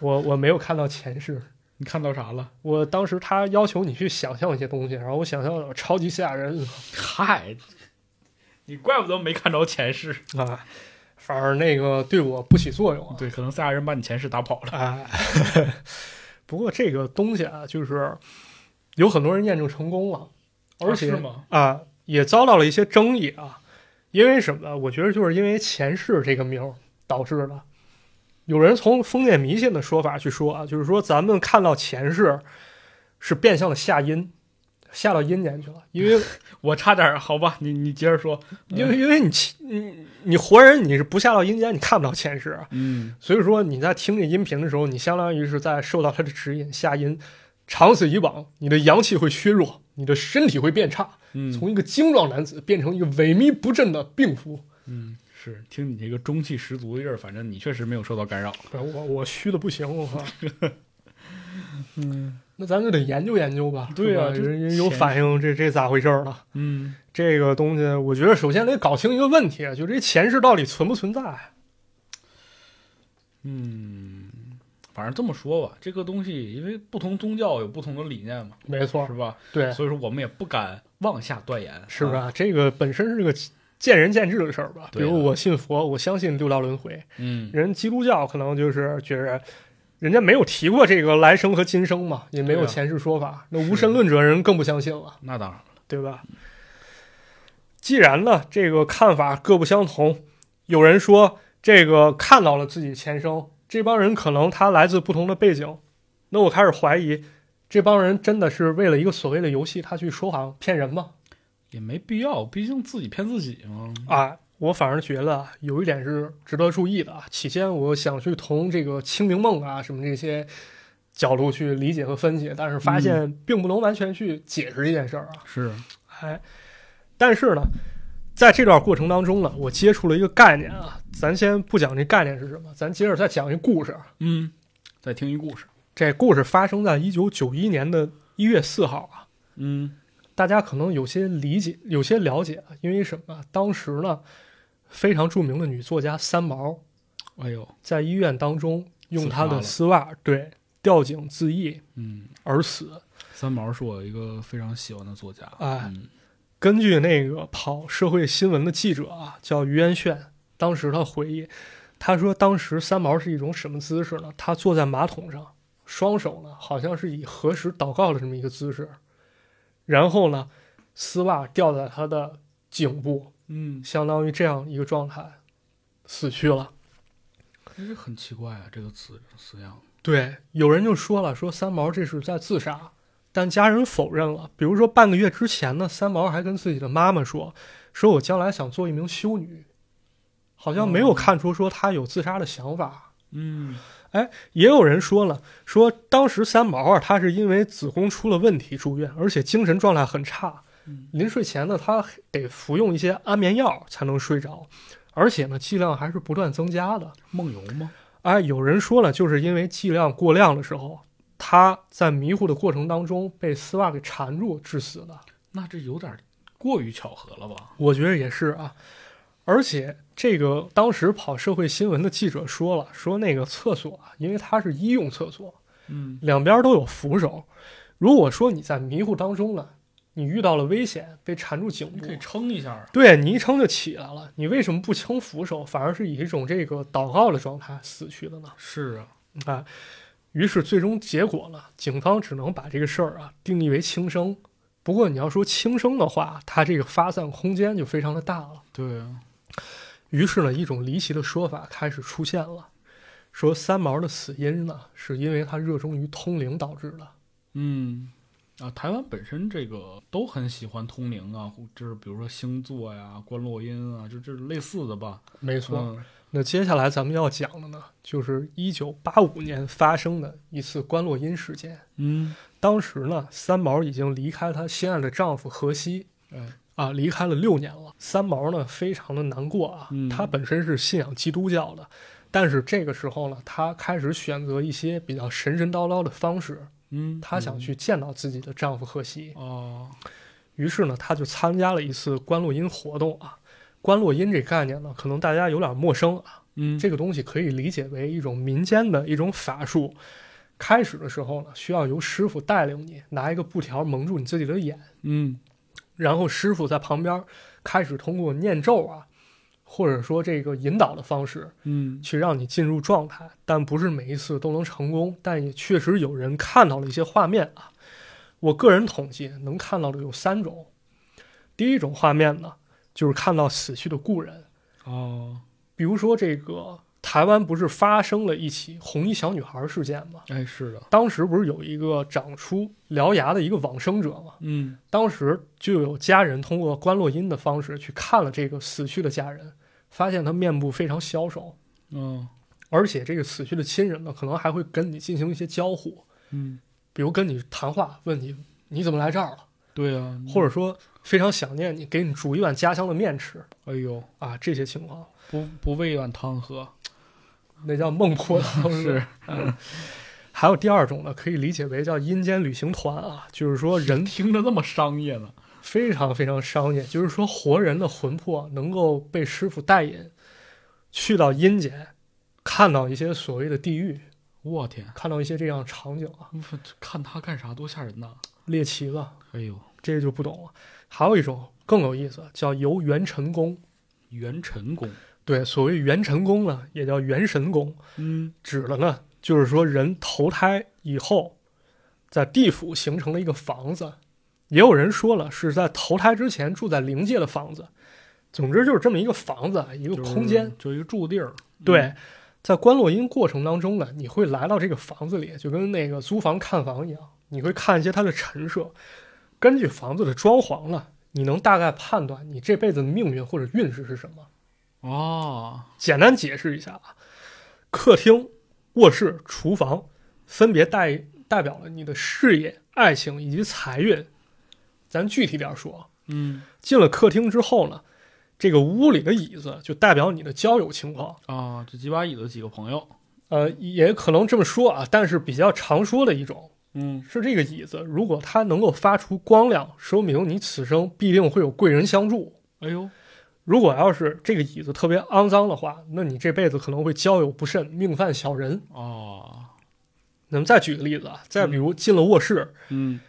我我没有看到前世，你看到啥了？我当时他要求你去想象一些东西，然后我想象超级吓人 嗨，你怪不得没看着前世。啊，反而那个对我不起作用啊。对，可能赛亚人把你前世打跑了。哎，不过这个东西啊，就是有很多人验证成功了，而且啊？啊也遭到了一些争议啊。因为什么呢？我觉得就是因为前世这个名导致的。有人从封建迷信的说法去说啊，就是说咱们看到前世是变相的下阴，下到阴间去了，因为 我差点儿，好吧，你你接着说。因为因为你你你活人你是不下到阴间，你看不到前世啊。嗯，所以说你在听这音频的时候，你相当于是在受到他的指引下阴，长此以往，你的阳气会削弱，你的身体会变差，嗯从一个精壮男子变成一个萎靡不振的病夫。嗯，是听你这个中气十足的劲儿，反正你确实没有受到干扰。我我虚的不行，我靠。嗯，那咱就得研究研究吧。对啊人人有反应，这这咋回事儿了？嗯这个东西，我觉得首先得搞清一个问题，就这前世到底存不存在？嗯，反正这么说吧，这个东西因为不同宗教有不同的理念嘛，没错是，吧？对，所以说我们也不敢妄下断言，啊？是吧？这个本身是个见仁见智的事儿吧。比如我信佛，我相信六道轮回；嗯，人基督教可能就是觉得，人家没有提过这个来生和今生嘛，也没有前世说法。那无神论者人更不相信了，那当然了。对吧？既然呢，这个看法各不相同，有人说这个看到了自己前生，这帮人可能他来自不同的背景，那我开始怀疑，这帮人真的是为了一个所谓的游戏，他去说谎骗人吗？也没必要，毕竟自己骗自己嘛。啊，我反而觉得啊有一点是值得注意的啊。起先我想去从这个清明梦啊什么这些角度去理解和分析，但是发现并不能完全去解释这件事儿啊。是，哎，但是呢，在这段过程当中呢，我接触了一个概念啊。咱先不讲这概念是什么，咱接着再讲一故事。嗯，再听一故事。这故事发生在一九九一年的一月四号啊。嗯大家可能有些理解，有些了解啊，因为什么？当时呢，非常著名的女作家三毛哎呦，在医院当中用她的丝袜对吊颈自缢嗯，而死。三毛是我一个非常喜欢的作家。哎嗯根据那个跑社会新闻的记者啊，叫于元炫，当时他回忆，他说当时三毛是一种什么姿势呢？他坐在马桶上，双手呢好像是以合十祷告的这么一个姿势，然后呢，丝袜掉在他的颈部，嗯，相当于这样一个状态，死去了。这是很奇怪啊，这个词死样。对，有人就说了，说三毛这是在自杀，但家人否认了。比如说半个月之前呢，三毛还跟自己的妈妈说，说我将来想做一名修女，好像没有哦看出说他有自杀的想法。嗯也有人说了，说当时三毛啊，他是因为子宫出了问题住院，而且精神状态很差，嗯临睡前呢，他得服用一些安眠药才能睡着，而且呢，剂量还是不断增加的。梦游吗？哎，有人说了，就是因为剂量过量的时候，他在迷糊的过程当中被丝袜给缠住致死的。那这有点过于巧合了吧？我觉得也是啊，而且这个当时跑社会新闻的记者说了，说那个厕所啊，因为它是医用厕所，嗯两边都有扶手。如果说你在迷糊当中呢，你遇到了危险，被缠住颈部可，以撑一下啊。对你一撑就起来了，你为什么不撑扶手，反而是以一种这个祷告的状态死去的呢？是啊，啊，于是最终结果呢，警方只能把这个事儿啊定义为轻生。不过你要说轻生的话，它这个发散空间就非常的大了。对啊，于是呢，一种离奇的说法开始出现了，说三毛的死因呢，是因为他热衷于通灵导致的。嗯啊，台湾本身这个都很喜欢通灵啊，就是比如说星座呀、观落音啊，就这类似的吧。没错。嗯那接下来咱们要讲的呢，就是一九八五年发生的一次关洛音事件。嗯，当时呢，三毛已经离开她心爱的丈夫荷西，哎，啊，离开了六年了。三毛呢，非常的难过啊。嗯她本身是信仰基督教的，但是这个时候呢，她开始选择一些比较神神叨叨的方式，嗯，她想去见到自己的丈夫荷西。哦，于是呢，她就参加了一次观落音活动啊。观落音这概念呢，可能大家有点陌生啊。嗯，这个东西可以理解为一种民间的一种法术。开始的时候呢，需要由师傅带领你，拿一个布条蒙住你自己的眼。嗯然后师傅在旁边开始通过念咒啊，或者说这个引导的方式，嗯去让你进入状态。但不是每一次都能成功，但也确实有人看到了一些画面啊。我个人统计能看到的有三种。第一种画面呢，就是看到死去的故人，哦，比如说这个台湾不是发生了一起红衣小女孩事件吗？哎，是的，当时不是有一个长出獠牙的一个往生者吗？嗯。当时就有家人通过观落阴的方式去看了这个死去的家人，发现他面部非常消瘦，嗯。而且这个死去的亲人呢，可能还会跟你进行一些交互，嗯。比如跟你谈话，问你你怎么来这儿了，对啊，或者说非常想念你，给你煮一碗家乡的面吃。哎呦，啊，这些情况，不不喂一碗汤喝，那叫孟婆汤 是。还有第二种呢，可以理解为叫阴间旅行团啊，就是说人听着那么商业呢？非常非常商业，就是说活人的魂魄能够被师傅带引去到阴间，看到一些所谓的地狱，我天，看到一些这样的场景啊，看他干啥？多吓人呐！猎奇了，哎呦，这个就不懂了。还有一种更有意思，叫游元辰宫。元辰宫，对，所谓元辰宫呢，也叫元神宫，嗯，指的呢就是说人投胎以后，在地府形成了一个房子，也有人说了是在投胎之前住在灵界的房子。总之就是这么一个房子，一个空间。，就一个住地儿。对，在观落阴过程当中呢，你会来到这个房子里，就跟那个租房看房一样，你会看一些它的陈设，根据房子的装潢呢，你能大概判断你这辈子的命运或者运势是什么。哦，简单解释一下啊，客厅、卧室、厨房分别代代表了你的事业、爱情以及财运。咱具体点说，嗯进了客厅之后呢，这个屋里的椅子就代表你的交友情况。啊，这几把椅子几个朋友，呃，也可能这么说啊，但是比较常说的一种嗯是这个椅子，如果它能够发出光亮，说明你此生必定会有贵人相助。哎呦，如果要是这个椅子特别肮脏的话，那你这辈子可能会交友不慎，命犯小人。哦，那么再举个例子啊，再比如进了卧室，嗯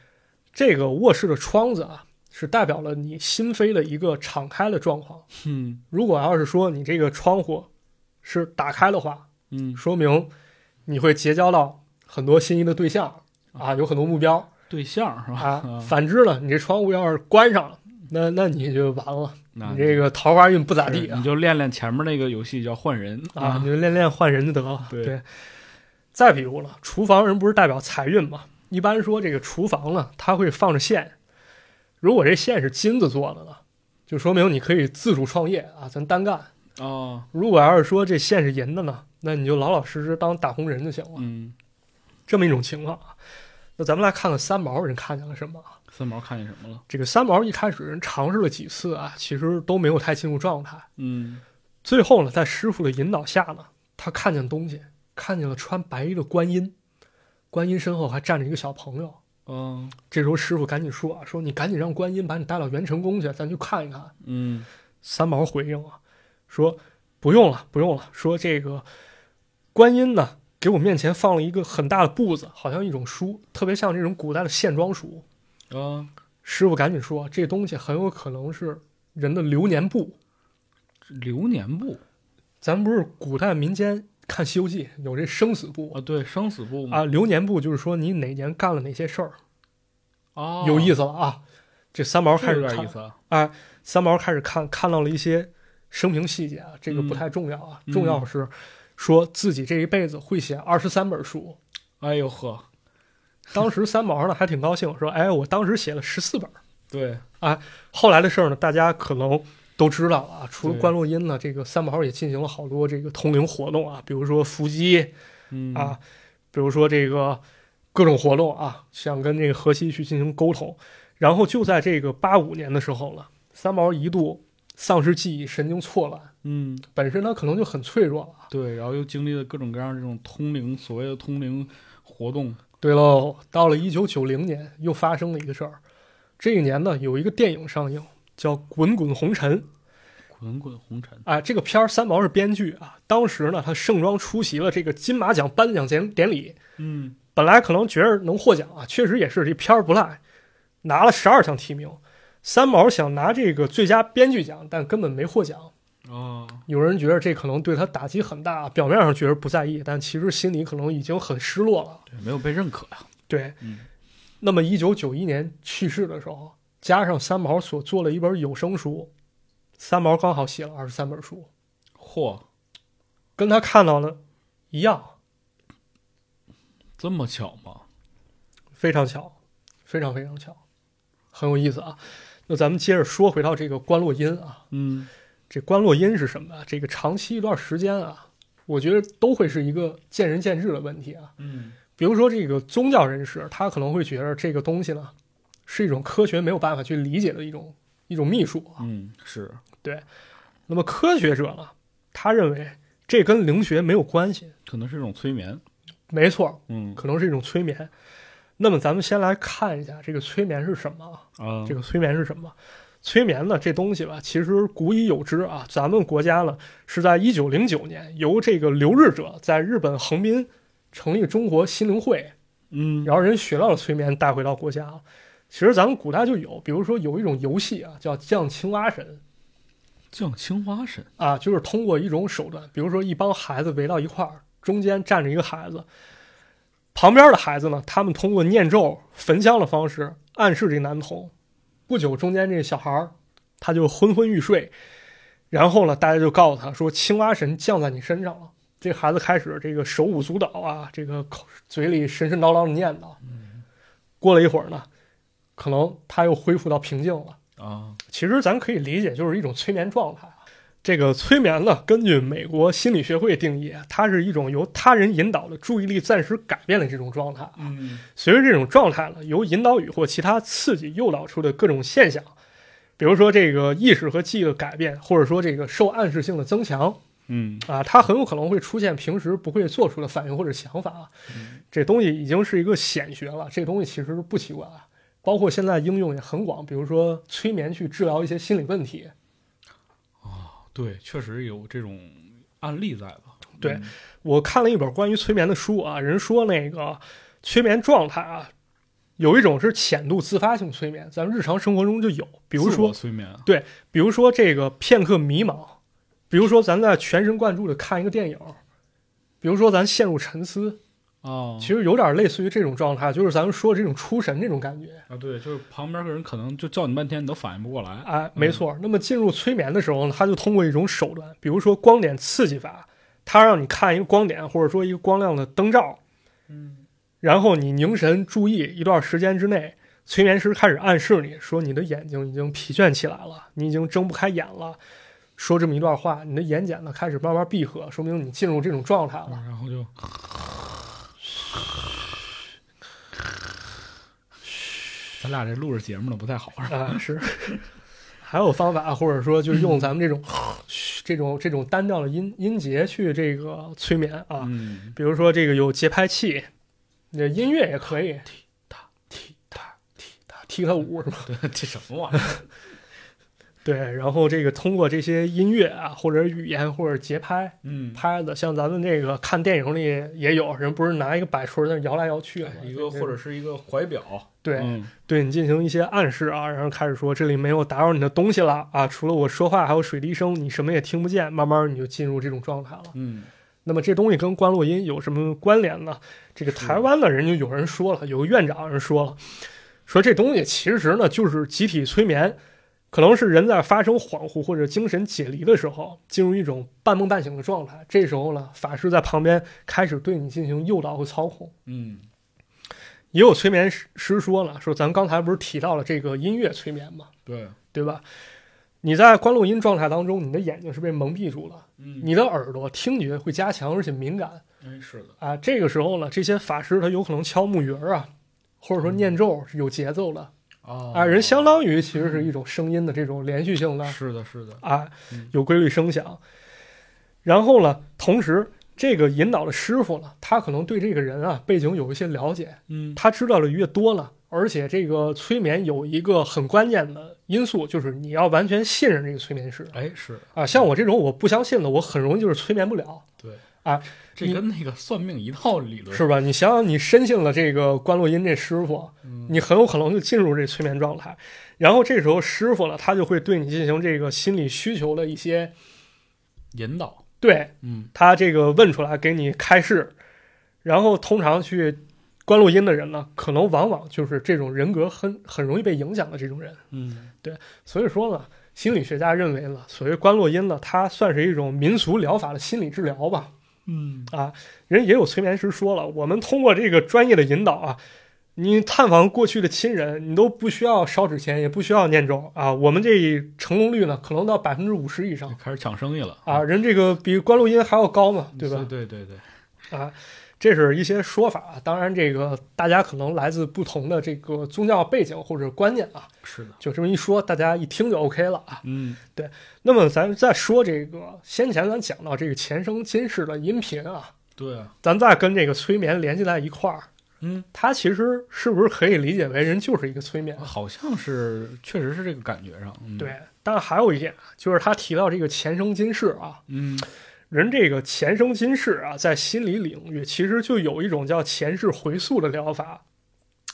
这个卧室的窗子啊，是代表了你心扉的一个敞开的状况。嗯如果要是说你这个窗户是打开的话，嗯，说明你会结交到很多心仪的对象啊，有很多目标对象是吧？啊。反之呢，你这窗户要是关上了，那那你就完了，那你这个桃花运不咋地啊你就练练前面那个游戏叫换人啊，你就练练换人就得了。对再比如了，厨房人不是代表财运吗？一般说这个厨房呢，它会放着线，如果这线是金子做的呢，就说明你可以自主创业啊，咱单干。哦，如果要是说这线是银的呢，那你就老老实实当打工人就行了。嗯，这么一种情况啊。那咱们来看看三毛人看见了什么啊？三毛看见什么了？这个三毛一开始人尝试了几次啊，其实都没有太进入状态。嗯最后呢，在师傅的引导下呢，他看见东西，看见了穿白衣的观音，观音身后还站着一个小朋友。嗯这时候师傅赶紧说啊，说你赶紧让观音把你带到元成宫去，咱去看一看。嗯三毛回应啊，说不用了，不用了。说这个观音呢，给我面前放了一个很大的簿子，好像一种书，特别像这种古代的线装书。啊，师傅赶紧说，这东西很有可能是人的流年簿。流年簿。咱不是古代民间看《西游记》有这生死簿啊，对，生死簿，啊，流年簿就是说你哪年干了哪些事儿，哦，有意思了啊。这三毛开始看点意思啊，三毛开始看看到了一些生平细节啊，这个不太重要啊，嗯。重要是说自己这一辈子会写二十三本书。哎呦呵，当时三毛呢还挺高兴，说：“哎，我当时写了十四本。对，”后来的事儿呢，大家可能都知道了啊。除了对关洛音呢，这个三毛也进行了好多这个通灵活动啊，比如说伏击嗯啊，比如说这个各种活动啊，想跟这个河西去进行沟通。然后就在这个八五年的时候了，三毛一度丧失记忆，神经错乱。嗯，本身他可能就很脆弱了。对，然后又经历了各种各样这种通灵，所谓的通灵活动，对喽，到了一九九零年，又发生了一个事儿。这一年呢，有一个电影上映，叫《滚滚红尘》。滚滚红尘，啊，这个片儿三毛是编剧啊。当时呢，他盛装出席了这个金马奖颁奖典典礼。嗯本来可能觉着能获奖啊，确实也是这片儿不赖，拿了十二项提名。三毛想拿这个最佳编剧奖，但根本没获奖。哦，有人觉得这可能对他打击很大，表面上觉得不在意，但其实心里可能已经很失落了。对，没有被认可呀，对，嗯。那么一九九一年去世的时候，加上三毛所做了一本有声书，三毛刚好写了二十三本书，嚯，跟他看到的一样，这么巧吗？非常巧，非常非常巧，很有意思啊。那咱们接着说回到这个关洛音啊，嗯这关洛音是什么啊？这个长期一段时间啊，我觉得都会是一个见仁见智的问题啊。嗯比如说这个宗教人士，他可能会觉得这个东西呢是一种科学没有办法去理解的一种一种秘术啊。嗯，是对，那么科学者呢，他认为这跟灵学没有关系，可能是一种催眠。没错，嗯可能是一种催眠。那么咱们先来看一下这个催眠是什么啊？啊，这个催眠是什么？催眠呢，这东西吧，其实古已有之啊。咱们国家呢是在一九零九年由这个留日者在日本横滨成立中国心灵会，嗯，然后人学到了催眠带回到国家了。其实咱们古代就有，比如说有一种游戏啊，叫降青蛙神降青蛙神。啊，就是通过一种手段，比如说一帮孩子围到一块儿，中间站着一个孩子，旁边的孩子呢，他们通过念咒、焚香的方式暗示这男童。不久，中间这个小孩儿他就昏昏欲睡，然后呢，大家就告诉他说，青蛙神降在你身上了。这孩子开始这个手舞足蹈啊，这个口嘴里神神叨叨的念叨。过了一会儿呢，可能他又恢复到平静了。啊，其实咱可以理解，就是一种催眠状态啊。这个催眠呢，根据美国心理学会定义，它是一种由他人引导的注意力暂时改变的这种状态啊。嗯随着这种状态呢，由引导语或其他刺激诱导出的各种现象，比如说这个意识和记忆的改变，或者说这个受暗示性的增强嗯啊，它很有可能会出现平时不会做出的反应或者想法啊。这东西已经是一个显学了，这东西其实不奇怪啊。包括现在应用也很广，比如说催眠去治疗一些心理问题，对，确实有这种案例在吧？对嗯我看了一本关于催眠的书啊，人说那个催眠状态啊，有一种是浅度自发性催眠，咱们日常生活中就有，比如说，催眠，对比如说这个片刻迷茫，比如说咱在全神贯注的看一个电影，比如说咱陷入沉思，啊，其实有点类似于这种状态，就是咱们说这种出神这种感觉。啊，对，就是旁边个人可能就叫你半天，你都反应不过来。哎，没错。那么进入催眠的时候呢，他就通过一种手段，比如说光点刺激法，他让你看一个光点，或者说一个光亮的灯罩，嗯，然后你凝神注意一段时间之内，催眠师开始暗示你说你的眼睛已经疲倦起来了，你已经睁不开眼了。说这么一段话，你的眼睑呢开始慢慢闭合，说明你进入这种状态了。然后就咱俩这录着节目呢，不太好。啊，是。还有方法，或者说就是用咱们这种这种这种单调的音音节去这个催眠啊，嗯，比如说这个有节拍器，那音乐也可以，踢踏踢踏踢踏踢踏舞是吗？对，这什么玩意儿？对，然后这个通过这些音乐啊，或者语言或者节拍嗯，拍的，像咱们这个看电影里也有人不是拿一个摆锤在那摇来摇去一个或者是一个怀表，对、嗯对你进行一些暗示啊，然后开始说这里没有打扰你的东西了啊，除了我说话还有水滴声，你什么也听不见，慢慢你就进入这种状态了。嗯那么这东西跟关洛音有什么关联呢？这个台湾的人就有人说了，有个院长人说了，说这东西其实呢就是集体催眠，可能是人在发生恍惚或者精神解离的时候，进入一种半梦半醒的状态。这时候呢，法师在旁边开始对你进行诱导和操控。嗯也有催眠师师说了，说咱刚才不是提到了这个音乐催眠嘛，对，对吧？你在观录音状态当中，你的眼睛是被蒙蔽住了，嗯你的耳朵听觉会加强而且敏感。哎是的，啊，这个时候呢，这些法师他有可能敲木鱼儿啊，或者说念咒是有节奏的啊啊，人相当于其实是一种声音的这种连续性的是的，是的，啊嗯，有规律声响。然后呢，同时这个引导的师傅呢，他可能对这个人啊背景有一些了解，嗯他知道的越多了，而且这个催眠有一个很关键的因素，就是你要完全信任这个催眠师哎是，啊。像我这种我不相信的，我很容易就是催眠不了。对啊，这跟那个算命一套理论是吧？你想想，你深信了这个关洛音这师傅，嗯你很有可能就进入这催眠状态。然后这时候师傅呢，他就会对你进行这个心理需求的一些引导，对嗯他这个问出来给你开示。然后通常去关洛音的人呢，可能往往就是这种人格很很容易被影响的这种人。嗯对所以说呢，心理学家认为呢，所谓关洛音呢，它算是一种民俗疗法的心理治疗吧。嗯啊，人也有催眠师说了，我们通过这个专业的引导啊，你探访过去的亲人，你都不需要烧纸钱，也不需要念咒啊，我们这成功率呢，可能到百分之五十以上开始抢生意了啊，人这个比关录音还要高嘛，对吧？对对对对，啊，这是一些说法啊。当然，这个大家可能来自不同的这个宗教背景或者观念啊，是的，就这么一说，大家一听就 OK 了啊。嗯对那么咱再说这个，先前咱讲到这个前生今世的音频啊，对啊，咱再跟这个催眠联系在一块儿，嗯，它其实是不是可以理解为人就是一个催眠？好像是，确实是这个感觉上，嗯、对，但是还有一点就是他提到这个前生今世啊，嗯人这个前生今世啊，在心理领域其实就有一种叫前世回溯的疗法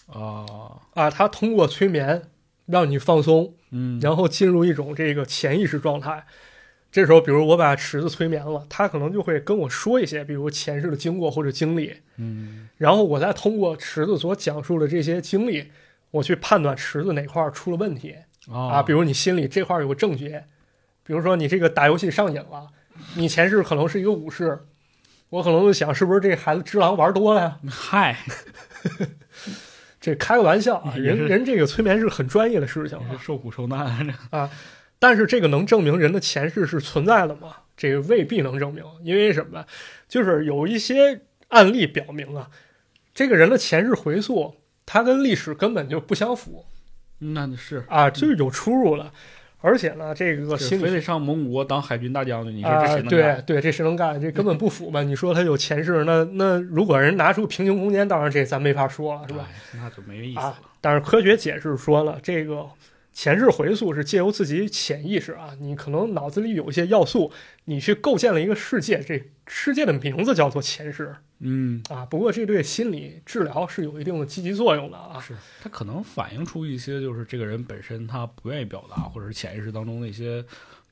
啊，啊，它通过催眠让你放松，嗯，然后进入一种这个潜意识状态。这时候，比如我把池子催眠了，他可能就会跟我说一些，比如前世的经过或者经历，嗯然后我再通过池子所讲述的这些经历，我去判断池子哪块出了问题啊。啊，比如你心里这块有个症结，比如说你这个打游戏上瘾了，你前世可能是一个武士，我可能就想是不是这孩子只狼玩多了呀？嗨，这开个玩笑啊，人人这个催眠是很专业的事情啊，受苦受难啊，但是这个能证明人的前世是存在的吗？这个未必能证明，因为什么？就是有一些案例表明啊，这个人的前世回溯，他跟历史根本就不相符那是。啊，就是有出入了。而且呢，这个这心理非得上蒙古国当海军大将军，你说啊这谁，能对干？对，这谁能干？这根本不符嘛！你说他有前世，那那如果人拿出平行空间，当然这咱没法说了，是吧？哎？那就没意思啊了。但是科学解释说了，这个前世回溯是借由自己潜意识啊，你可能脑子里有一些要素，你去构建了一个世界，这世界的名字叫做前世嗯，啊。不过这对心理治疗是有一定的积极作用的啊。是它可能反映出一些就是这个人本身他不愿意表达，或者是潜意识当中的一些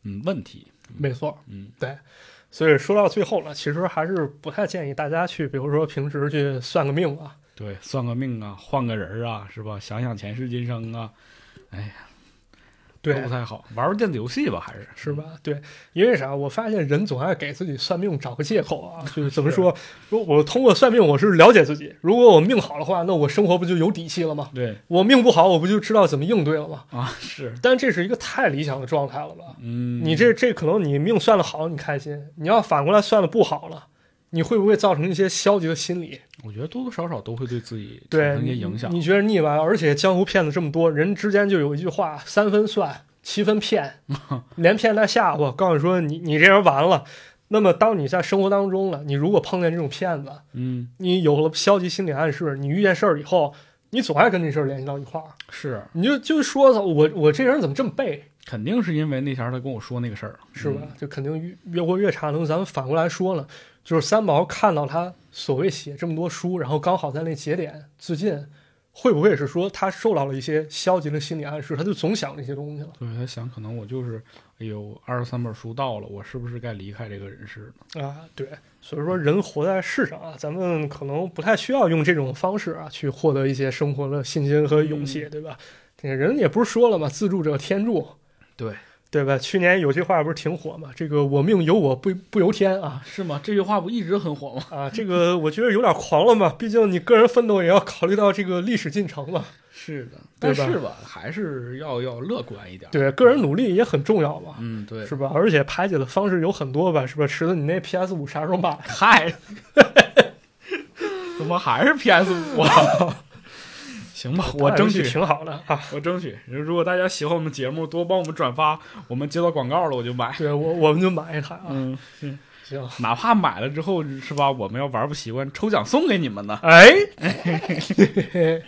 嗯问题。没错，嗯，对所以说到最后了，其实还是不太建议大家去，比如说平时去算个命啊。对，算个命啊，换个人儿啊，是吧？想想前世今生啊，哎呀，对都，不太好。玩玩电子游戏吧，还是是吧？对，因为啥？我发现人总爱给自己算命找个借口啊，就是怎么说？说我通过算命，我是了解自己。如果我命好的话，那我生活不就有底气了吗？对我命不好，我不就知道怎么应对了吗？啊，是，但这是一个太理想的状态了吧？嗯，你这这可能你命算的好，你开心；你要反过来算的不好了，你会不会造成一些消极的心理？我觉得多多少少都会对自己产生一些影响。你觉得腻歪？而且江湖骗子这么多，人之间就有一句话：三分算，七分骗，连骗带吓唬，告诉你说你你这人完了。那么，当你在生活当中了，你如果碰见这种骗子，嗯，你有了消极心理暗示，你遇见事儿以后，你总爱跟这事儿联系到一块儿，是，你就就说我我这人怎么这么背，肯定是因为那前儿他跟我说那个事儿，是吧？就肯定越越过越差。那么咱们反过来说了，就是三毛看到他所谓写这么多书，然后刚好在那节点自尽，会不会是说他受到了一些消极的心理暗示，他就总想那些东西了对，他想可能我就是，哎呦，二十三本书到了，我是不是该离开这个人世呢？啊？对，所以说人活在世上啊，咱们可能不太需要用这种方式啊去获得一些生活的信心和勇气，对吧？这人也不是说了嘛，自助者天助，对，对吧？去年有句话不是挺火吗？这个我命由我不不由天啊。是吗？这句话不一直很火吗？啊，这个我觉得有点狂了嘛，毕竟你个人奋斗也要考虑到这个历史进程嘛。是的，但是吧，还是要要乐观一点。，对，个人努力也很重要嘛，嗯，对，是吧？而且排解的方式有很多吧，是吧？池子，你那 PS 五啥时候买？嗨，怎么还是 PS 五啊？行吧，我争取，挺好的啊。我争取。如果大家喜欢我们节目，多帮我们转发，我们接到广告了我就买。对我，我们就买一台啊。嗯，是行，哪怕买了之后是吧，我们要玩不习惯，抽奖送给你们呢。哎，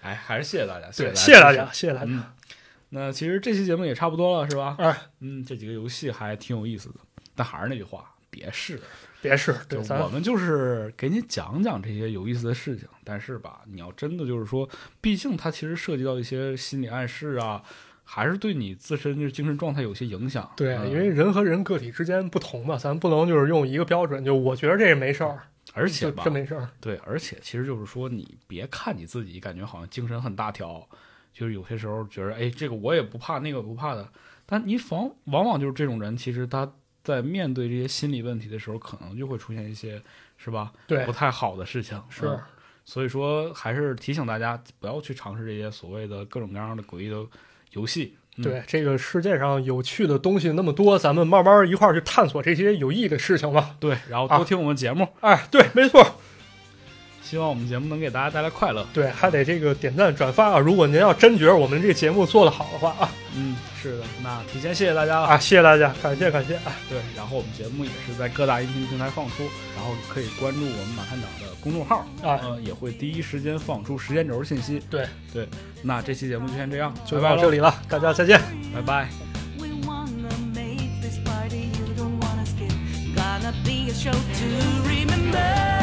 哎，还是谢谢大家，谢对，谢大家，谢谢大家，谢谢大嗯家。那其实这期节目也差不多了，是吧？哎，嗯，这几个游戏还挺有意思的，但还是那句话，别试。别是，对，我们就是给你讲讲这些有意思的事情，但是吧，你要真的就是说，毕竟它其实涉及到一些心理暗示啊，还是对你自身就是精神状态有些影响。对，嗯因为人和人个体之间不同嘛，咱不能就是用一个标准，就我觉得这个没事儿，就而且吧，这没事儿。对，而且其实就是说，你别看你自己感觉好像精神很大条，就是有些时候觉得，哎，这个我也不怕，那个不怕的，但你往往往就是这种人，其实他在面对这些心理问题的时候，可能就会出现一些，是吧？对不，太好的事情。是嗯所以说，还是提醒大家不要去尝试这些所谓的各种各样的诡异的游戏。嗯、对，这个世界上有趣的东西那么多，咱们慢慢一块儿去探索这些有意义的事情吧。对，然后啊多听我们节目。哎，对，没错。希望我们节目能给大家带来快乐。对，还得这个点赞转发啊！如果您要真觉得我们这个节目做得好的话啊嗯，是的，那提前谢谢大家了。啊，谢谢大家，感谢感谢啊！对，然后我们节目也是在各大音频平台放出，然后可以关注我们马探长的公众号啊呃，也会第一时间放出时间轴信息。对对，那这期节目就先这样，就到这里了，大家再见。拜拜。We wanna make this party you don't wanna skip. Gonna be a show to remember.